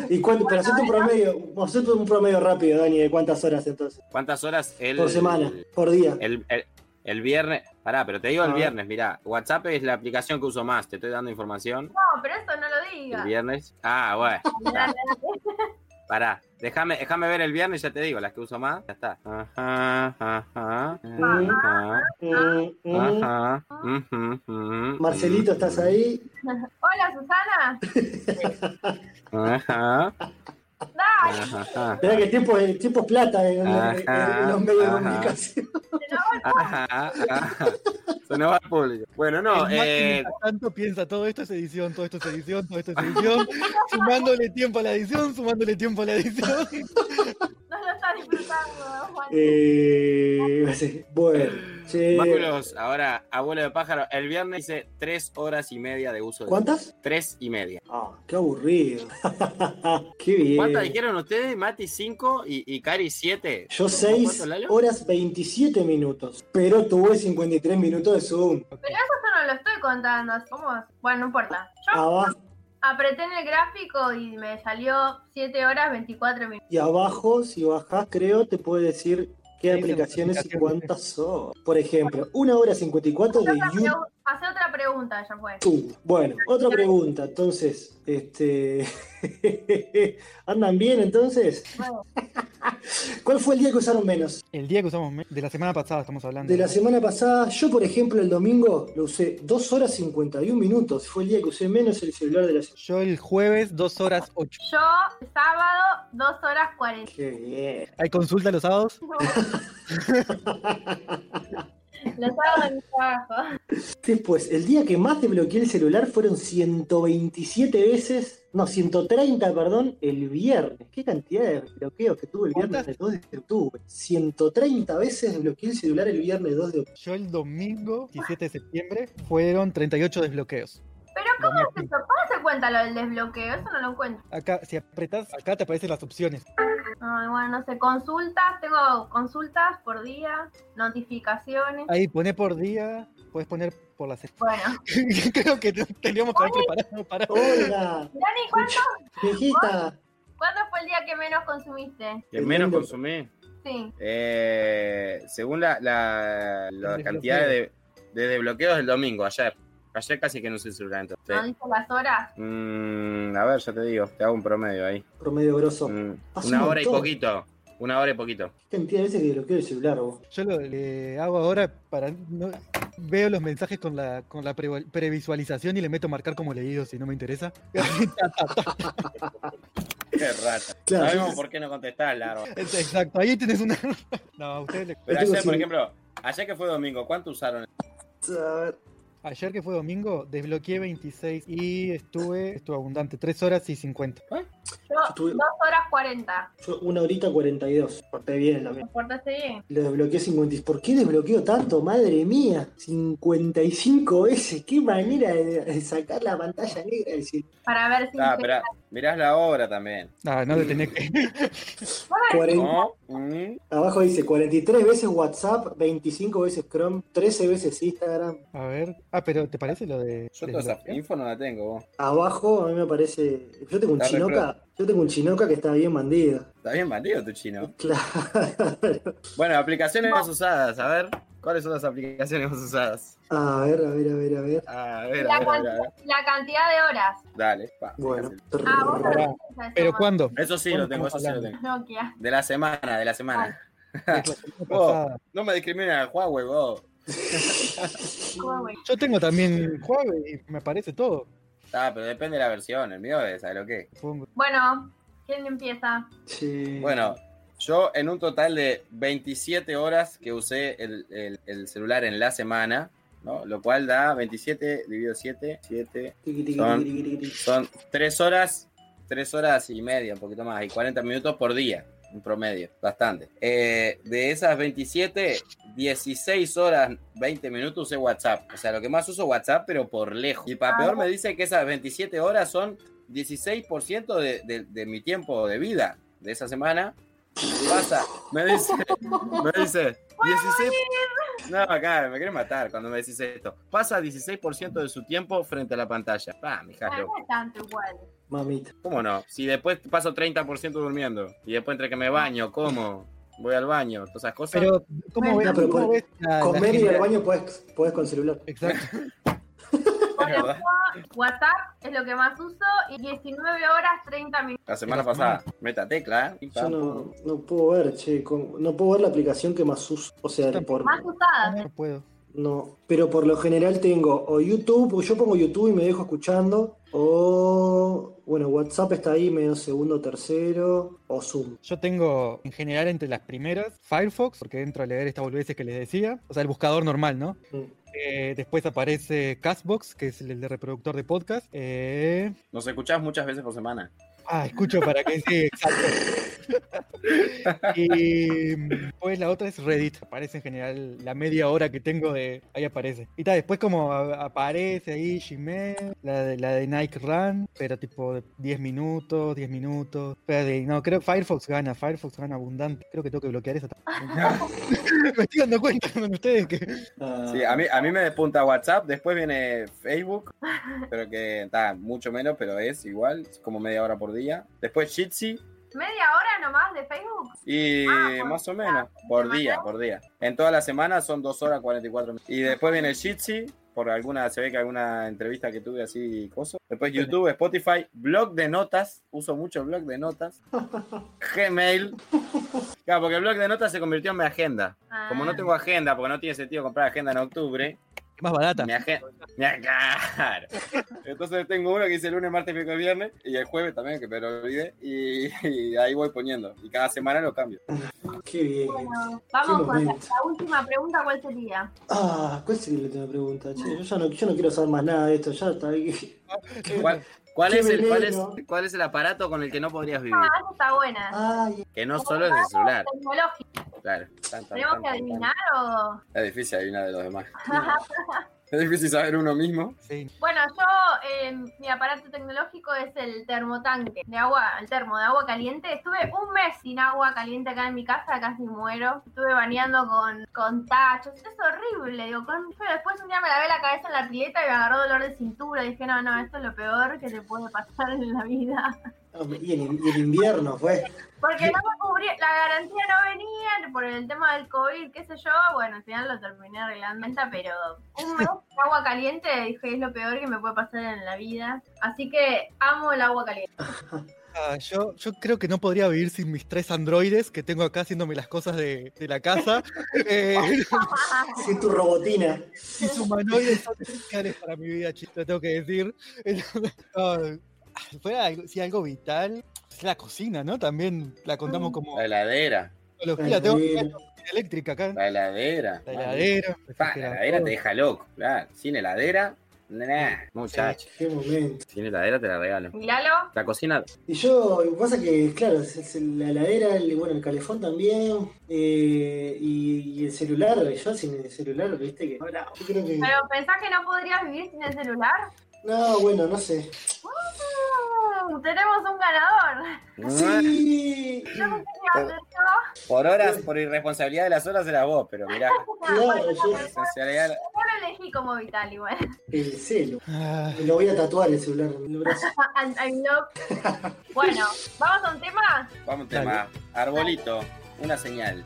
¿Y cuánto? Pero hacete un promedio, hacete un promedio rápido, Dani, de cuántas horas entonces. ¿Cuántas horas? El, Por semana, por día. El, el- el viernes. Pará, pero te digo el Ah. viernes, mirá. WhatsApp es la aplicación que uso más. Te estoy dando información. no, pero eso no lo El digas. viernes. Ah, bueno. Pará, déjame, déjame ver el viernes y ya te digo, las que uso más, ya está. Ajá, ajá, Mm, ajá, mm, mm. ajá, ujú, Marcelito, ¿estás ahí? Hola, Susana. Ajá, Dale, Mirá que el tiempo, el tiempo es plata en, en- en- los medios de comunicación. ajá, ajá. Sonó al público. Bueno, no, eh, tanto piensa todo esto es edición, todo esto es edición, todo esto es edición, sumándole tiempo a la edición, sumándole tiempo a la edición. no lo estás disfrutando, Juan. Eh, bueno, che, Máculos, ahora, abuelo de pájaro, el viernes hice tres horas y media de uso de ¿cuántas? Tres y media. Ah, qué aburrido. qué bien. ¿Cuántas dijeron ustedes? Mati 5 y, y Cari 7. Yo 6 ¿Cuánto, Lalo? horas 27 minutos, pero tuve 53 minutos de Zoom. Pero eso yo no lo estoy contando. ¿Cómo? Bueno, no importa. Yo Abajo, apreté en el gráfico y me salió 7 horas 24 minutos. y abajo, si bajás, creo, te puede decir qué aplicaciones y cuántas son. Por ejemplo, 1 hora 54 de YouTube. Pregunta, ya fue. Bueno, otra pregunta, entonces, este, ¿andan bien entonces? Bueno, ¿Cuál fue el día que usaron menos? El día que usamos me- de la semana pasada estamos hablando. De la semana pasada, yo por ejemplo el domingo lo usé 2 horas 51 minutos, fue el día que usé menos el celular de la semana. Yo el jueves, 2 horas 8. yo, sábado, 2 horas 40. Qué bien. ¿Hay consulta los sábados? Los sábados en mi trabajo. Después, el día que más desbloqueé el celular fueron 127 veces, no, 130, perdón, el viernes. ¿Qué cantidad de desbloqueos que tuve el viernes del 2 de octubre? 130 veces desbloqueé el celular el viernes 2 de octubre. Yo el domingo, 17 de septiembre, fueron 38 desbloqueos. Pero ¿cómo es eso? ¿Cómo se cuenta lo del desbloqueo? Eso no lo encuentro. Acá, si apretás, acá te aparecen las opciones. Ay, bueno, no sé, consultas, tengo consultas por día, notificaciones. Ahí pone por día, puedes poner por la semana. Bueno, Creo que teníamos que haber preparado para. Hola, Dani, ¿cuánto, viejita. ¿cuándo fue el día que menos consumiste? Que menos consumí. Sí. Eh, según la, la, la cantidad de, de desbloqueos del domingo, ayer. Ayer casi que no usé el celular entonces. ¿No dice las horas? Mm, a ver, ya te digo, te hago un promedio ahí. Promedio grosso. Mm, una un hora y poquito. Una hora y poquito. ¿Qué cantidad de veces que el celular vos? Yo lo le hago ahora para. no- veo los mensajes con la, con la pre- previsualización y le meto marcar como leído si no me interesa. Qué rata. Claro, Sabemos por qué no contestás, Largo. Exacto, ahí tienes una. No, a ustedes le- Pero ayer, por ejemplo, ayer que fue domingo, ¿cuánto usaron? A ver, Ayer que fue domingo, desbloqueé 26 y estuve, estuve abundante, 3 horas y 50. Yo, tuve- 2 horas 40. yo una horita 42. Porté bien ¿Me también. portaste bien? Lo desbloqueé 50. ¿Por qué desbloqueo tanto? Madre mía. 55 veces. Qué manera de, de sacar la pantalla negra del. Para ver si... Ah, pero mirás la obra también. Ah, no le tenés que. 40 ¿No? Mm, Abajo dice 43 veces WhatsApp, 25 veces Chrome, 13 veces Instagram. A ver. Ah, pero ¿te parece lo de. Yo toda esa info no la tengo. vos. Abajo a mí me parece. Yo tengo un chinoca. Yo tengo un chinoca que está bien bandido. Está bien bandido tu chino. Claro. Bueno, aplicaciones más usadas. A ver, ¿cuáles son las aplicaciones más usadas? A ver, a ver, a ver, a ver. A ver, La, a ver, a a cantidad, la cantidad de horas. Dale, pa, Bueno. Ah, vos no ¿Pero cuándo? Eso sí lo ¿Cuándo tengo, eso sí lo tengo. Nokia. De la semana, de la semana. No me discriminen al Huawei, vos. Yo tengo también Huawei y me aparece todo. Ah, pero depende de la versión. El mío es, ¿sabes lo que? Bueno, ¿quién empieza? Sí. Bueno, yo en un total de 27 horas que usé el, el- el celular en la semana, ¿no? Lo cual da 27 dividido 7, 7, Tiqui, tiqui, Son- son 3 horas, 3 horas y media, un poquito más, y 40 minutos por día, un promedio, bastante. Eh, de esas 27, 16 horas, 20 minutos usé WhatsApp. O sea, lo que más uso WhatsApp, pero por lejos. Y para peor me dice que esas 27 horas son 16% de, de- de mi tiempo de vida de esa semana. Pasa, me dice, me dice, 16... No, acá me quieren matar cuando me decís esto. Pasa 16% de su tiempo frente a la pantalla. Ah, mija, no es tanto igual. Mamita. ¿Cómo no? Si después paso 30% durmiendo y después entre que me baño, como, voy al baño, todas esas cosas. Pero, ¿cómo Bueno, ves? pero cómo por- ves la- la Comer y ir al baño podés, podés con celular. Exacto. WhatsApp es lo que más uso y 19 horas 30 minutos. La semana pasada, meta tecla, ¿eh? Yo no, no puedo ver, che, con- no puedo ver la aplicación que más uso. O sea, por, Más usadas. No puedo. no, pero por lo general tengo o YouTube, o yo pongo YouTube y me dejo escuchando, o bueno, WhatsApp está ahí medio segundo, tercero, o Zoom. Yo tengo en general entre las primeras Firefox, porque entro a leer estas boludeces que les decía. O sea, el buscador normal, ¿no? Mm. Eh, después aparece Castbox, que es el de reproductor de podcast. Eh, Nos escuchás muchas veces por semana. Ah, escucho para que sí, exacto. y pues la otra es Reddit. Aparece en general la media hora que tengo de. Ahí aparece. Y tal, después como aparece ahí Gmail, la de, la de Nike Run, pero tipo 10 minutos, 10 minutos. Espérate, no, creo que Firefox gana, Firefox gana abundante. Creo que tengo que bloquear esa. Me estoy dando cuenta con ustedes que. Ah, Sí, a mí, a mí me despunta WhatsApp, después viene Facebook, pero que está mucho menos, pero es igual, es como media hora por día. Después Jitsi Media hora nomás de Facebook. y Ah, más o menos, por día, por día. En toda la semana son 2 horas 44 minutos. Y después viene Jitsi, por alguna, se ve que alguna entrevista que tuve así, coso. Después YouTube, Spotify, blog de notas, uso mucho el blog de notas. Gmail. Claro, porque el blog de notas se convirtió en mi agenda. Como no Ah. tengo agenda, porque no tiene sentido comprar agenda en octubre, más barata. Claro. Entonces tengo uno que dice lunes, martes, miércoles, viernes, y el jueves también, que me lo olvidé, y, y ahí voy poniendo. Y cada semana lo cambio. qué bien. Bueno, Qué vamos con la, última pregunta, ¿cuál sería? Ah, ¿cuál sería la última pregunta? Che, yo ya no, yo no quiero saber más nada de esto, ya está ahí. ¿Cuál, cuál es el, cuál, es. ¿Cuál es el aparato con el que no podrías vivir? Ah, está buena. Ay, Que no solo es el celular, Tecnológico. Claro. Tan, tan, ¿Tenemos tan, que tan, adivinar o...? Es difícil adivinar de los demás. Es difícil saber uno mismo. Sí. Bueno, yo, eh, mi aparato tecnológico es el termotanque de agua, el termo de agua caliente. Estuve un mes sin agua caliente acá en mi casa, casi muero. Estuve bañando con, con tachos, es horrible. Digo, con, pero después un día me lavé la cabeza en la pileta y me agarró dolor de cintura. Dije, no, no, esto es lo peor que te puede pasar en la vida. Y en, y en invierno fue. Porque no me cubría, la garantía no venía por el tema del COVID, qué sé yo. Bueno, al final lo terminé arreglando, pero un mes de agua caliente dije es lo peor que me puede pasar en la vida. Así que amo el agua caliente. Ah, yo, yo creo que no podría vivir sin mis tres androides que tengo acá haciéndome las cosas de, de la casa. Eh, Sí, tu robotina. mis humanoides son esenciales para mi vida, chicos, tengo que decir. Fuera algo, sí, algo vital, es la cocina, ¿no? También la contamos como La heladera, tecnología. Tengo eléctrica acá. la heladera. La heladera. Pa, la heladera te deja loco, claro. Sin heladera, nah, muchacho. Qué momento. Sin heladera te la regalo. ¿Y Lalo? La cocina, Y yo, lo que pasa que, claro, es, es la heladera, el, bueno, el calefón también, eh, y, y el celular, yo sin el celular, viste que ahora, yo creo que... ¿Pero pensás que no podrías vivir sin el celular? No, bueno, no sé. Mm, tenemos un ganador. Sí, Yo no sé qué hacer yo. por horas, por irresponsabilidad de las horas era vos, pero mirá, claro, yo, responsabilidad- Yo lo elegí como vital igual. el celu. Ah, lo voy a tatuar el celular en el brazo. Bueno, ¿vamos a un tema? vamos a un tema. Arbolito, una señal.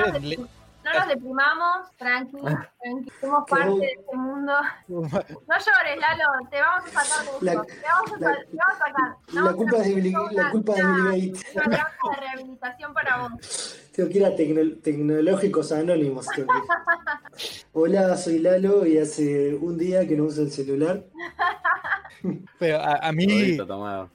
No, nos quieren, depri- le- no nos deprimamos, tranqui, tranqui, somos parte vos- de este mundo. No llores, Lalo, te vamos a sacar de esto. La- te, vamos a, la- sa- te vamos a sacar. La Vamos a culpa es de la culpa de Bill Gates. Una de rehabilitación para vos. Tengo que ir a Tecno- Tecnológicos Anónimos. Hola, soy Lalo y hace un día que no uso el celular. Pero a, a mí,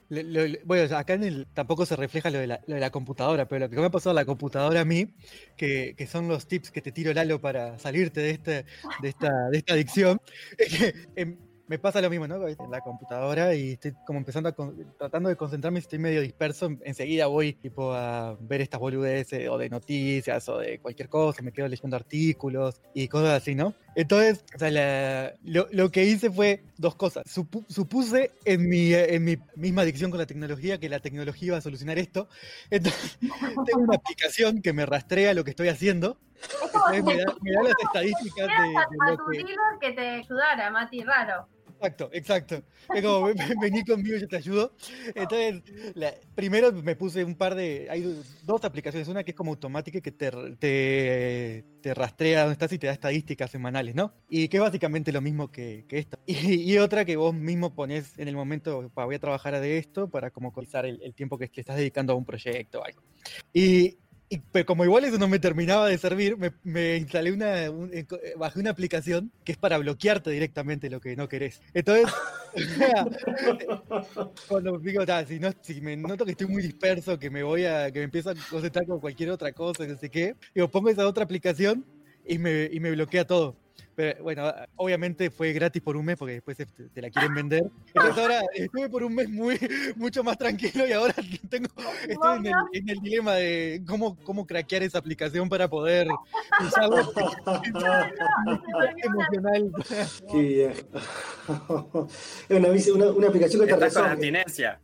lo- bueno, acá en el, tampoco se refleja lo de, la, lo de la computadora, pero lo que me ha pasado a la computadora a mí, que, que son los tips que te tiro Lalo para salirte de, este, de, esta, de esta adicción, es que em, me pasa lo mismo, ¿no? En la computadora y estoy como empezando a con- tratando de concentrarme, estoy medio disperso, enseguida voy tipo a ver estas boludeces o de noticias o de cualquier cosa, me quedo leyendo artículos y cosas así, ¿no? Entonces, o sea, la- lo, lo que hice fue dos cosas. Supu- supuse en mi, en mi misma adicción con la tecnología que la tecnología iba a solucionar esto. Entonces, tengo una aplicación que me rastrea lo que estoy haciendo. Entonces, me da, me da las estadísticas de, de lo que... que te ayudara, Mati, raro. Exacto, exacto. Es como, ven- ven- vení conmigo, yo te ayudo. Entonces, la- primero me puse un par de. Hay do- dos aplicaciones. Una que es como automática que te, te, te rastrea dónde estás y te da estadísticas semanales, ¿no? Y que es básicamente lo mismo que, que esta. Y, y otra que vos mismo pones en el momento, "Pa, voy a trabajar de esto para como cotizar el, tiempo que estás dedicando a un proyecto o algo. Y. y- pero como igual eso no me terminaba de servir, me, me instalé una, un- eh, eh, bajé una aplicación que es para bloquearte directamente lo que no querés. Entonces, cuando digo, "Ta, si, no, si me noto que estoy muy disperso, que me voy a, que me empiezo a concentrar con cualquier otra cosa, no sé qué, digo, pongo esa otra aplicación y me, y me bloquea todo. Pero bueno, obviamente fue gratis por un mes porque después te, te la quieren vender. Entonces ahora estuve por un mes muy, mucho más tranquilo y ahora tengo, estoy en el, en el dilema de cómo, cómo craquear esa aplicación para poder usarla. emocional. Qué bien. Es una, una, una aplicación que te resuelve. abstinencia.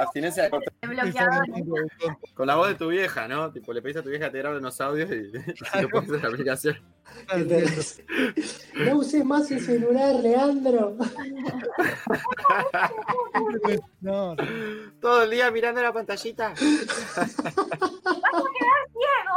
Abstinencia de con la voz de tu vieja, ¿no? Tipo, le pedís a tu vieja que te grabe unos audios y, y lo pones en la aplicación. No uses más el celular, Leandro. No, Todo el día mirando la pantallita. Ciego,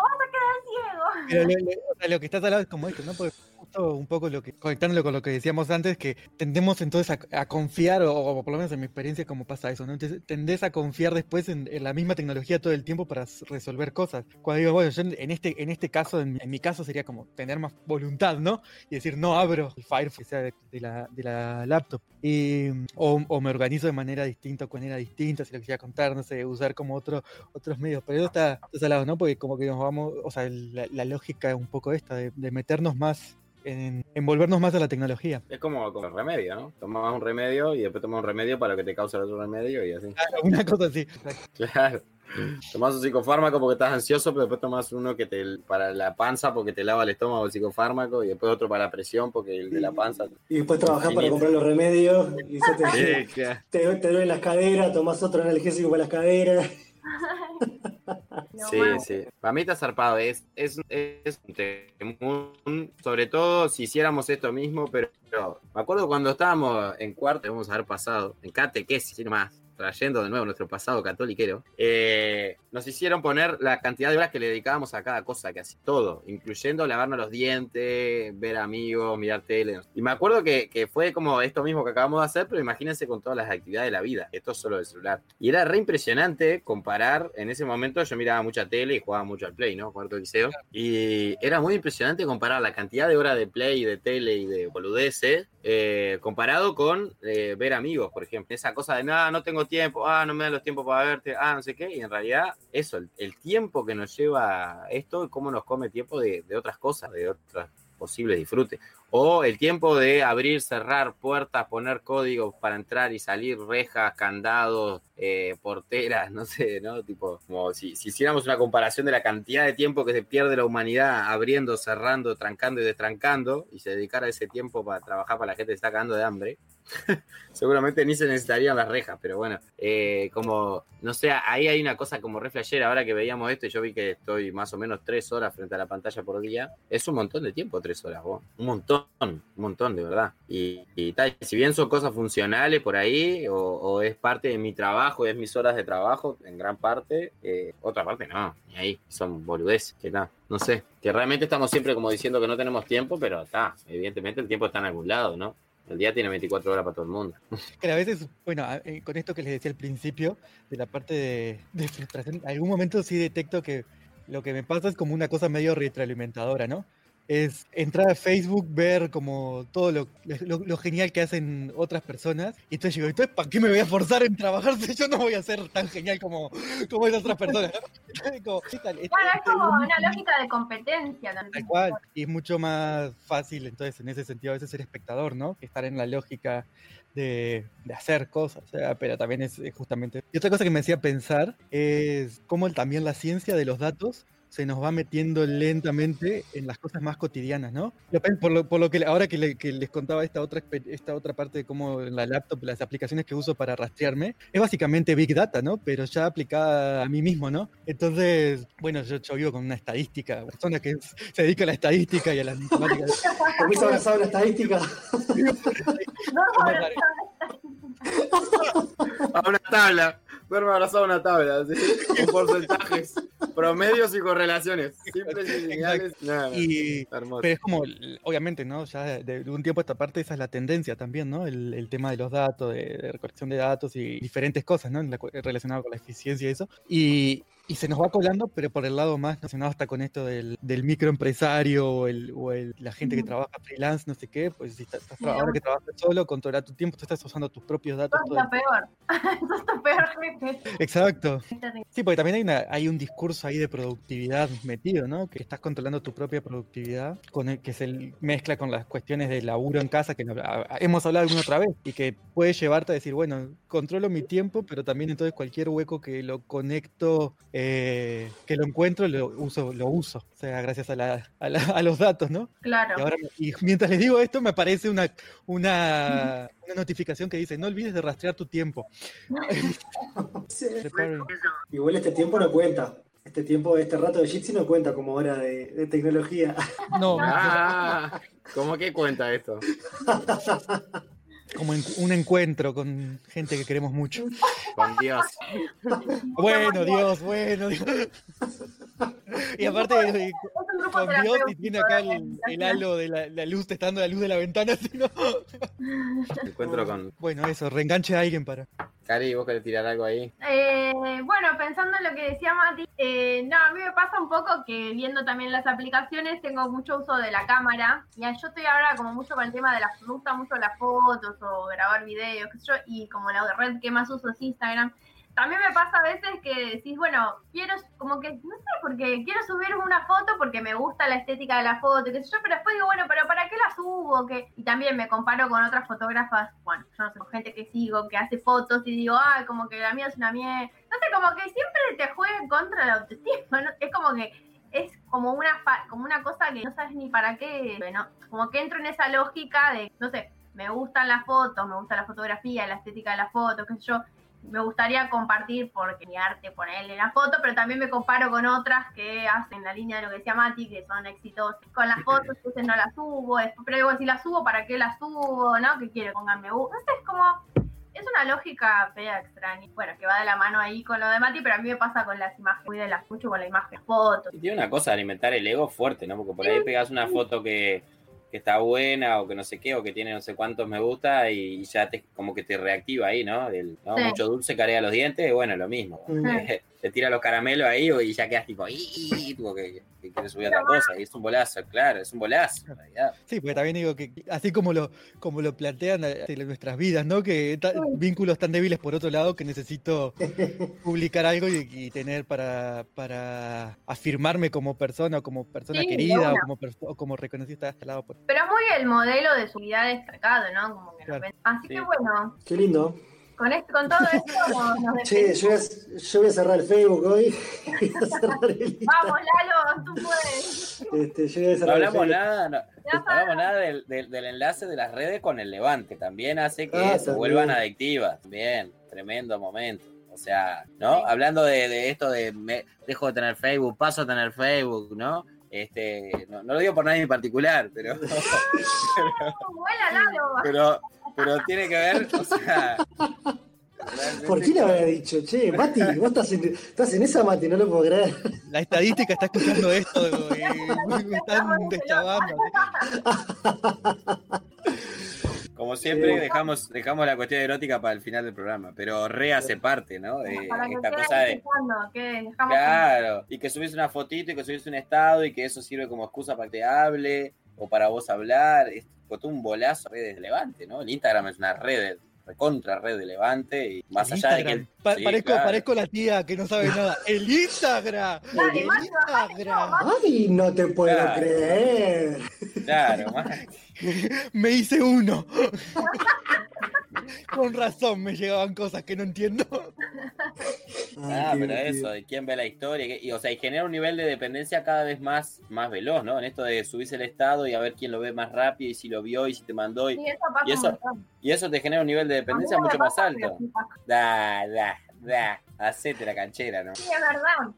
vas a quedar ciego. Pero lo, lo- lo que estás hablando es como esto, ¿no? Porque un poco lo que, conectándolo con lo que decíamos antes, que tendemos entonces a, confiar, o, por lo menos en mi experiencia, como pasa eso, ¿no? Entonces tendés a confiar después en, la misma tecnología todo el tiempo para resolver cosas. Cuando digo, bueno, yo en este, en este caso, en, en mi caso sería como tener más voluntad, ¿no? Y decir, no abro el Firefox sea de, la, de la laptop. Y, o, o me organizo de manera distinta con manera distinta, si lo quisiera contar, no sé, usar como otro, otros medios. Pero eso está, está al lado, ¿no? Porque como que nos vamos, o sea, la, la lógica es un poco esta, de, de meternos más, en envolvernos más a la tecnología. Es como, como el remedio, ¿no? Tomás un remedio y después tomás un remedio para lo que te causa el otro remedio y así. Una cosa así. Claro. Tomás un psicofármaco porque estás ansioso, pero después tomás uno que te para la panza porque te lava el estómago el psicofármaco y después otro para la presión porque el de la panza. Y después trabajás para comprar los remedios y se te, Sí, claro. te, te duelen las caderas, tomás otro analgésico para las caderas. No, Sí, sí. Para mí está zarpado. Es, es, es un sobre todo si hiciéramos esto mismo, pero, pero me acuerdo cuando estábamos en cuarto, debemos haber pasado, en catequesis, sin más, trayendo de nuevo nuestro pasado catoliquero, eh, nos hicieron poner la cantidad de horas que le dedicábamos a cada cosa, que así todo, incluyendo lavarnos los dientes, ver amigos, mirar tele. Y me acuerdo que, que fue como esto mismo que acabamos de hacer, pero imagínense con todas las actividades de la vida, esto es solo del celular. Y era re impresionante comparar, en ese momento yo miraba mucha tele y jugaba mucho al Play, ¿no? Cuarto liceo. Y era muy impresionante comparar la cantidad de horas de Play, de tele y de boludeces, eh, comparado con eh, ver amigos, por ejemplo. Esa cosa de, nada, no tengo tiempo, ah, no me dan los tiempos para verte, ah, no sé qué. Y en realidad, eso, el, tiempo que nos lleva esto, cómo nos come tiempo de, de otras cosas, de otras posibles disfrutes. O el tiempo de abrir, cerrar puertas, poner códigos para entrar y salir, rejas, candados, eh, porteras, no sé, ¿no? Tipo, como si, si hiciéramos una comparación de la cantidad de tiempo que se pierde la humanidad abriendo, cerrando, trancando y destrancando, y se dedicara ese tiempo para trabajar para la gente que está cagando de hambre, seguramente ni se necesitarían las rejas, pero bueno, eh, como, no sé, ahí hay una cosa como re flashera, ahora que veíamos esto, yo vi que estoy más o menos tres horas frente a la pantalla por día, es un montón de tiempo, tres horas, vos, un montón, un montón, de verdad. Y, y tal, si bien son cosas funcionales por ahí, o, o es parte de mi trabajo, es mis horas de trabajo, en gran parte, eh, otra parte no, ni ahí, son boludeces, que nada, no sé, que realmente estamos siempre como diciendo que no tenemos tiempo, pero está, evidentemente el tiempo está en algún lado, ¿no? El día tiene 24 horas para todo el mundo. Que a veces, bueno, eh, con esto que les decía al principio, de la parte de, de frustración, en algún momento sí detecto que lo que me pasa es como una cosa medio retroalimentadora, ¿no? Es entrar a Facebook, ver como todo lo, lo- lo genial que hacen otras personas, y entonces digo, entonces, ¿para qué me voy a forzar en trabajar si yo no voy a ser tan genial como, como esas otras personas? ¿no? Como, ¿qué tal? Este- Claro, es este- como una lógica de competencia Tal también. cual. Y es mucho más fácil, entonces, en ese sentido, a veces ser espectador, ¿no? Que estar en la lógica de, de hacer cosas. sea, pero también es, es justamente. Y otra cosa que me hacía pensar es cómo también la ciencia de los datos se nos va metiendo lentamente en las cosas más cotidianas, ¿no? Por lo, por lo que ahora que, le- que les contaba esta otra, esta otra parte de cómo la laptop, las aplicaciones que uso para rastrearme, es básicamente Big Data, ¿no? Pero ya aplicada a mí mismo, ¿no? Entonces, bueno, yo, yo vivo con una estadística, persona que se dedica a la estadística y a las matemáticas. ¿Por qué se abrazaba la estadística? No, Bueno, A una tabla, duerme abrazado a una tabla, ¿sí? con porcentajes, promedios y correlaciones, simples y lineales. Nada, Y, hermoso. pero es como, obviamente, ¿no? Ya de, de un tiempo a esta parte esa es la tendencia también, ¿no? El, el tema de los datos, de, de recolección de datos y diferentes cosas, ¿no? En la cu- relacionado con la eficiencia y eso. Y, y se nos va colando, pero por el lado más relacionado hasta con esto del, del microempresario o, el, o el- la gente que trabaja freelance, no sé qué, pues si estás, estás Sí, ahora que trabajas solo, controlar tu tiempo, tú estás usando tus propios datos. el la peor. sos tu peor jefe. Exacto. Sí, porque también hay, una- hay un discurso ahí de productividad metido, ¿no? Que estás controlando tu propia productividad, con el, que se mezcla con las cuestiones de laburo en casa, que hemos hablado alguna otra vez, y que puede llevarte a decir, bueno, controlo mi tiempo, pero también entonces cualquier hueco que lo conecto, eh, que lo encuentro, lo uso, lo uso. O sea, gracias a, la- a la- a los datos, ¿no? Claro. Y, ahora, y mientras les digo esto, me aparece una, una, una notificación que dice, no olvides de rastrear tu tiempo. Sí. Igual este tiempo no cuenta. Este tiempo, este rato de Jitsi no cuenta como hora de, de tecnología. No, Ah, ¿cómo que cuenta esto? como en- un encuentro con gente que queremos mucho. Con Dios. Bueno, Dios, bueno, Dios. Y aparte, con Dios y tiene acá el, halo de la, la luz, te está dando la luz de la ventana, si no. Encuentro con Bueno, eso, reenganche a alguien para. Cari, ¿vos querés tirar algo ahí? Eh, bueno, pensando en lo que decía Mati, eh, no, a mí me pasa un poco que viendo también las aplicaciones tengo mucho uso de la cámara y yo estoy ahora como mucho con el tema de las, me gusta mucho las fotos o grabar videos, qué sé yo, y como la red que más uso es Instagram. También me pasa a veces que decís, bueno, quiero, como que, no sé, porque quiero subir una foto porque me gusta la estética de la foto, qué sé yo, pero después digo, bueno, pero ¿para qué la subo? que Y también me comparo con otras fotógrafas, bueno, yo no sé, gente que sigo, que hace fotos y digo, ay, como que la mía es una mierda. No sé, como que siempre te juega contra la autoestima, ¿no? Es como que es como una fa- como una cosa que no sabes ni para qué, ¿no? Como que entro en esa lógica de, no sé, me gustan las fotos, me gusta la fotografía, la estética de las fotos, qué sé yo, me gustaría compartir porque mi arte ponerle la foto, pero también me comparo con otras que hacen la línea de lo que decía Mati, que son exitosas. Con las fotos, entonces no las subo, pero digo, si las subo, ¿para qué las subo? ¿No? ¿Qué quiere? Pongan me gusta. No sé, es como, es una lógica fea, extraña. Bueno, que va de la mano ahí con lo de Mati, pero a mí me pasa con las imágenes, muy de las mucho con la imagen, fotos. Y tiene una cosa de alimentar el ego fuerte, ¿no? Porque por ahí pegas una foto que, que está buena o que no sé qué, o que tiene no sé cuántos me gusta y ya te como que te reactiva ahí, ¿no? El, ¿no? Sí. Mucho dulce carea los dientes, bueno, lo mismo. te tira los caramelos ahí y ya quedas tipo, tipo que, que quieres subir otra cosa. Y es un bolazo, claro, es un bolazo, en realidad. Sí, porque también digo que así como lo, como lo plantean eh, nuestras vidas, ¿no? Que ta- vínculos tan débiles por otro lado que necesito publicar algo y, y tener para, para afirmarme como persona o como persona Sí, querida o como, o como reconocida al lado. Por... Pero es muy el modelo de subida destacado, ¿no? Como que Claro. Así Sí. que bueno, Qué lindo. Con, esto, con todo esto nos, Che, yo voy, a, yo voy a cerrar el Facebook hoy. Voy a cerrar el Vamos, Lalo, tú puedes. Este, yo voy a No cerrar el hablamos Facebook. nada, no, no hablamos nada del, del- del enlace de las redes con el Levante. También hace que Ah, se también. vuelvan adictivas. Bien, tremendo momento. O sea, ¿no? Hablando de, de esto de me- dejo de tener Facebook, paso a tener Facebook, ¿no? Este, no, no lo digo por nadie en particular, pero, Vuela Lalo. pero, pero tiene que ver, o sea. ¿Por qué le habría dicho? Che, Mati, vos estás en, estás en esa, Mati, no lo puedo creer. La estadística está escuchando esto y me están deschavando. Como siempre, Sí. dejamos, dejamos la cuestión erótica para el final del programa, pero re hace parte, ¿no? De Para que esta quede cosa de. que dejamos Claro, y que subís una fotito y que subís un estado y que eso sirve como excusa para que te hable o para vos hablar. Es fue todo un bolazo red de Levante, ¿no? El Instagram es una red, recontra red de Levante y más El allá de que. Pa- Sí, parezco, claro. parezco la tía que no sabe nada. ¡El Instagram! ¡El Instagram! Ay, no te puedo Claro. creer. Claro, más- Me hice uno. Con razón me llegaban cosas que no entiendo. Ah, qué pero eso, de quién ve la historia. que- Y, o sea, y genera un nivel de dependencia cada vez más, más veloz, ¿no? En esto de subirse el estado y a ver quién lo ve más rápido y si lo vio y si te mandó. Y, Sí, eso pasa y eso- y eso te genera un nivel de dependencia mucho más alto. Da, da, da. Hacete la canchera, ¿no? Sí, es verdad. No,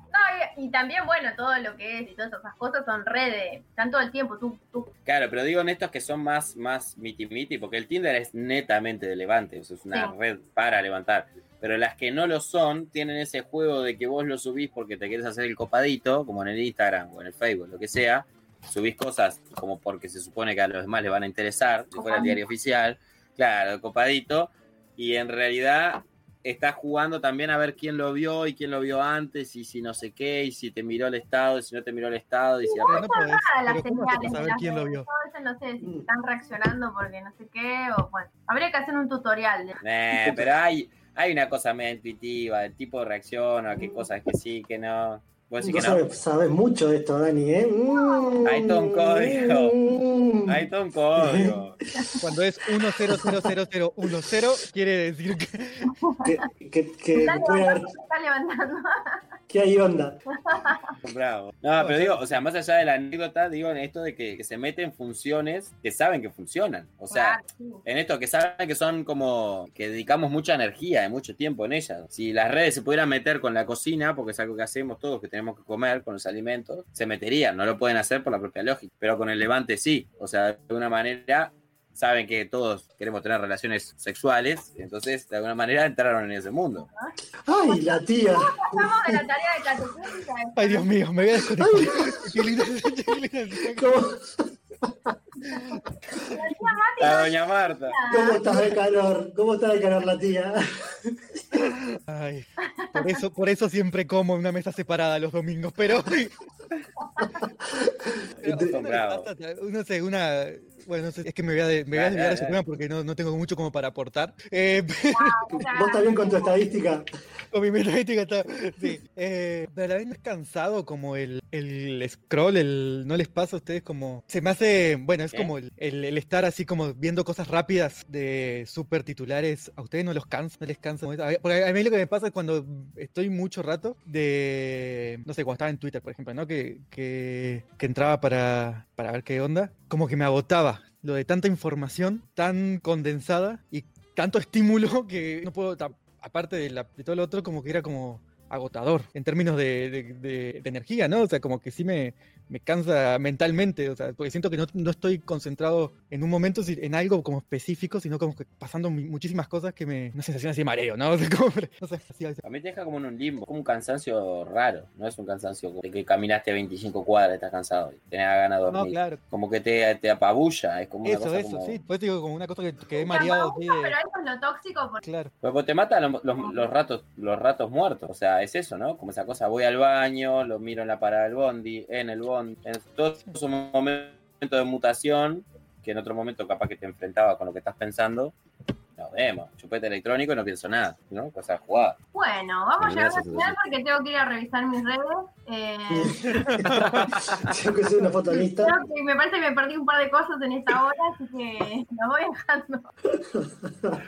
y, y también, bueno, todo lo que es y todas esas cosas son redes. Están todo el tiempo. Tú, tú. Claro, pero digo en estos que son más, más miti miti, porque el Tinder es netamente de levante, o sea, es una Sí. red para levantar. Pero las que no lo son, tienen ese juego de que vos lo subís porque te quieres hacer el copadito, como en el Instagram o en el Facebook, lo que sea. Subís cosas como porque se supone que a los demás les van a interesar, si fuera el diario oficial, claro, el copadito. Y en realidad estás jugando también a ver quién lo vio y quién lo vio antes y si no sé qué, y si te miró el estado, y si no te miró el estado, y si Pero no podés. Nada, las Pero ¿cómo haces señales. de saber quién lo vio? A no sé si están reaccionando porque no sé qué. O bueno, habría que hacer un tutorial. de- Eh, pero hay, hay una cosa media intuitiva, el tipo reacciona, qué cosas que sí, que no. Que no. sabes, sabes mucho de esto, Dani, ¿eh? Mm. Hay todo un código. Mm. Hay todo un código. Cuando es 100010, quiere decir que. Que, que, que Está puede haber, levantando, está levantando. que hay onda. Bravo. No, pero digo, o sea, más allá de la anécdota, digo en esto de que, que se meten funciones que saben que funcionan. O sea, en esto que saben que son como que dedicamos mucha energía y mucho tiempo en ellas. Si las redes se pudieran meter con la cocina, porque es algo que hacemos todos, que tenemos que comer con los alimentos, se meterían. No lo pueden hacer por la propia lógica, pero con el levante sí. O sea, de alguna manera saben que todos queremos tener relaciones sexuales, entonces de alguna manera entraron en ese mundo. Ay, la tía. Pasamos de la tarea de catequética. Ay, Dios mío, me voy a desconectar. Qué linda- qué linda- ¿Cómo, La doña Marta. cómo estás de calor? ¿Cómo está de calor la tía? Ay, por eso, por eso siempre como en una mesa separada los domingos, pero. pero no sé, una. Bueno, no sé, es que me voy a, de- me voy a desviar de su tema porque no, no tengo mucho como para aportar. Eh, ¿Vos estás bien con tu estadística? con mi metodística está. Sí. Eh, pero a la vez no es cansado como el, el scroll, el. ¿No les pasa a ustedes como.? Se me hace. Bueno, es como el, el- el estar así como viendo cosas rápidas de super titulares. ¿A ustedes no los cansa? ¿No les cansa? Porque a mí lo que me pasa es cuando estoy mucho rato de. No sé, cuando estaba en Twitter, por ejemplo, ¿no? Que, que, que entraba para, para ver qué onda. Como que me agotaba lo de tanta información tan condensada y tanto estímulo que no puedo. Aparte de, la- de todo lo otro, como que era como agotador en términos de, de- de- de energía, ¿no? O sea, como que sí me, me cansa mentalmente, o sea, porque siento que no, no estoy concentrado en un momento en algo como específico, sino como que pasando mi- muchísimas cosas que me... Una sensación así de mareo, ¿no? O sea, como- no sé, así, así. A mí te deja como en un limbo, como un cansancio raro, no es un cansancio de que caminaste 25 cuadras, estás cansado y tenés ganas de No, dormir. claro. Como que te, te apabulla, es como una Eso, cosa eso, como... sí. Pues digo, como una cosa que quedé mareado así apabulla, de... Pero eso es lo tóxico porque Claro. Pues, pues te mata los, los- los ratos, los ratos muertos, o sea, es eso, ¿no? Como esa cosa, voy al baño, lo miro en la parada del bondi, en el bondi, en todo es un momento de mutación que en otro momento capaz que te enfrentaba con lo que estás pensando. Nos vemos, chupete electrónico y no pienso nada, ¿no? Cosa jugada. Bueno, vamos a llegar al final porque tengo que ir a revisar mis redes. Eh, Tengo que hacer una foto lista. creo que me parece que me perdí un par de cosas en esta hora, así que lo voy dejando.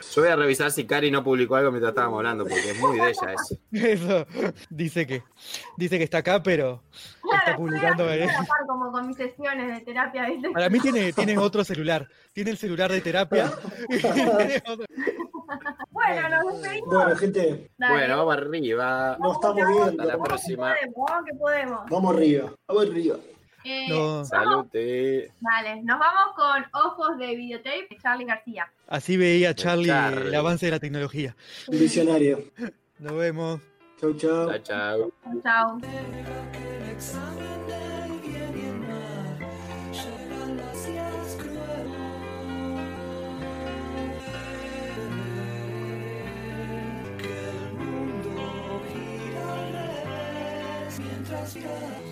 Yo voy a revisar si Cari no publicó algo mientras estábamos hablando, porque es muy de ella eso. Eso. Dice que, dice que está acá, pero está Claro, publicando... estoy eh. a la par como con mis sesiones de terapia, ¿viste? Para mí tiene, tiene otro celular. Tiene el celular de terapia. Bueno, nos despedimos. Bueno, gente, Dale. Bueno, vamos arriba. nos estamos Hasta la viendo. próxima. Podemos, que podemos. Vamos arriba, vamos arriba. Eh, No. Salute. Dale, nos vamos con Ojos de Videotape de Charlie García. Así veía Charlie, Charlie. el avance de la tecnología. Un visionario. Nos vemos. Chau, chau. Chao, chao. Chao. mientras.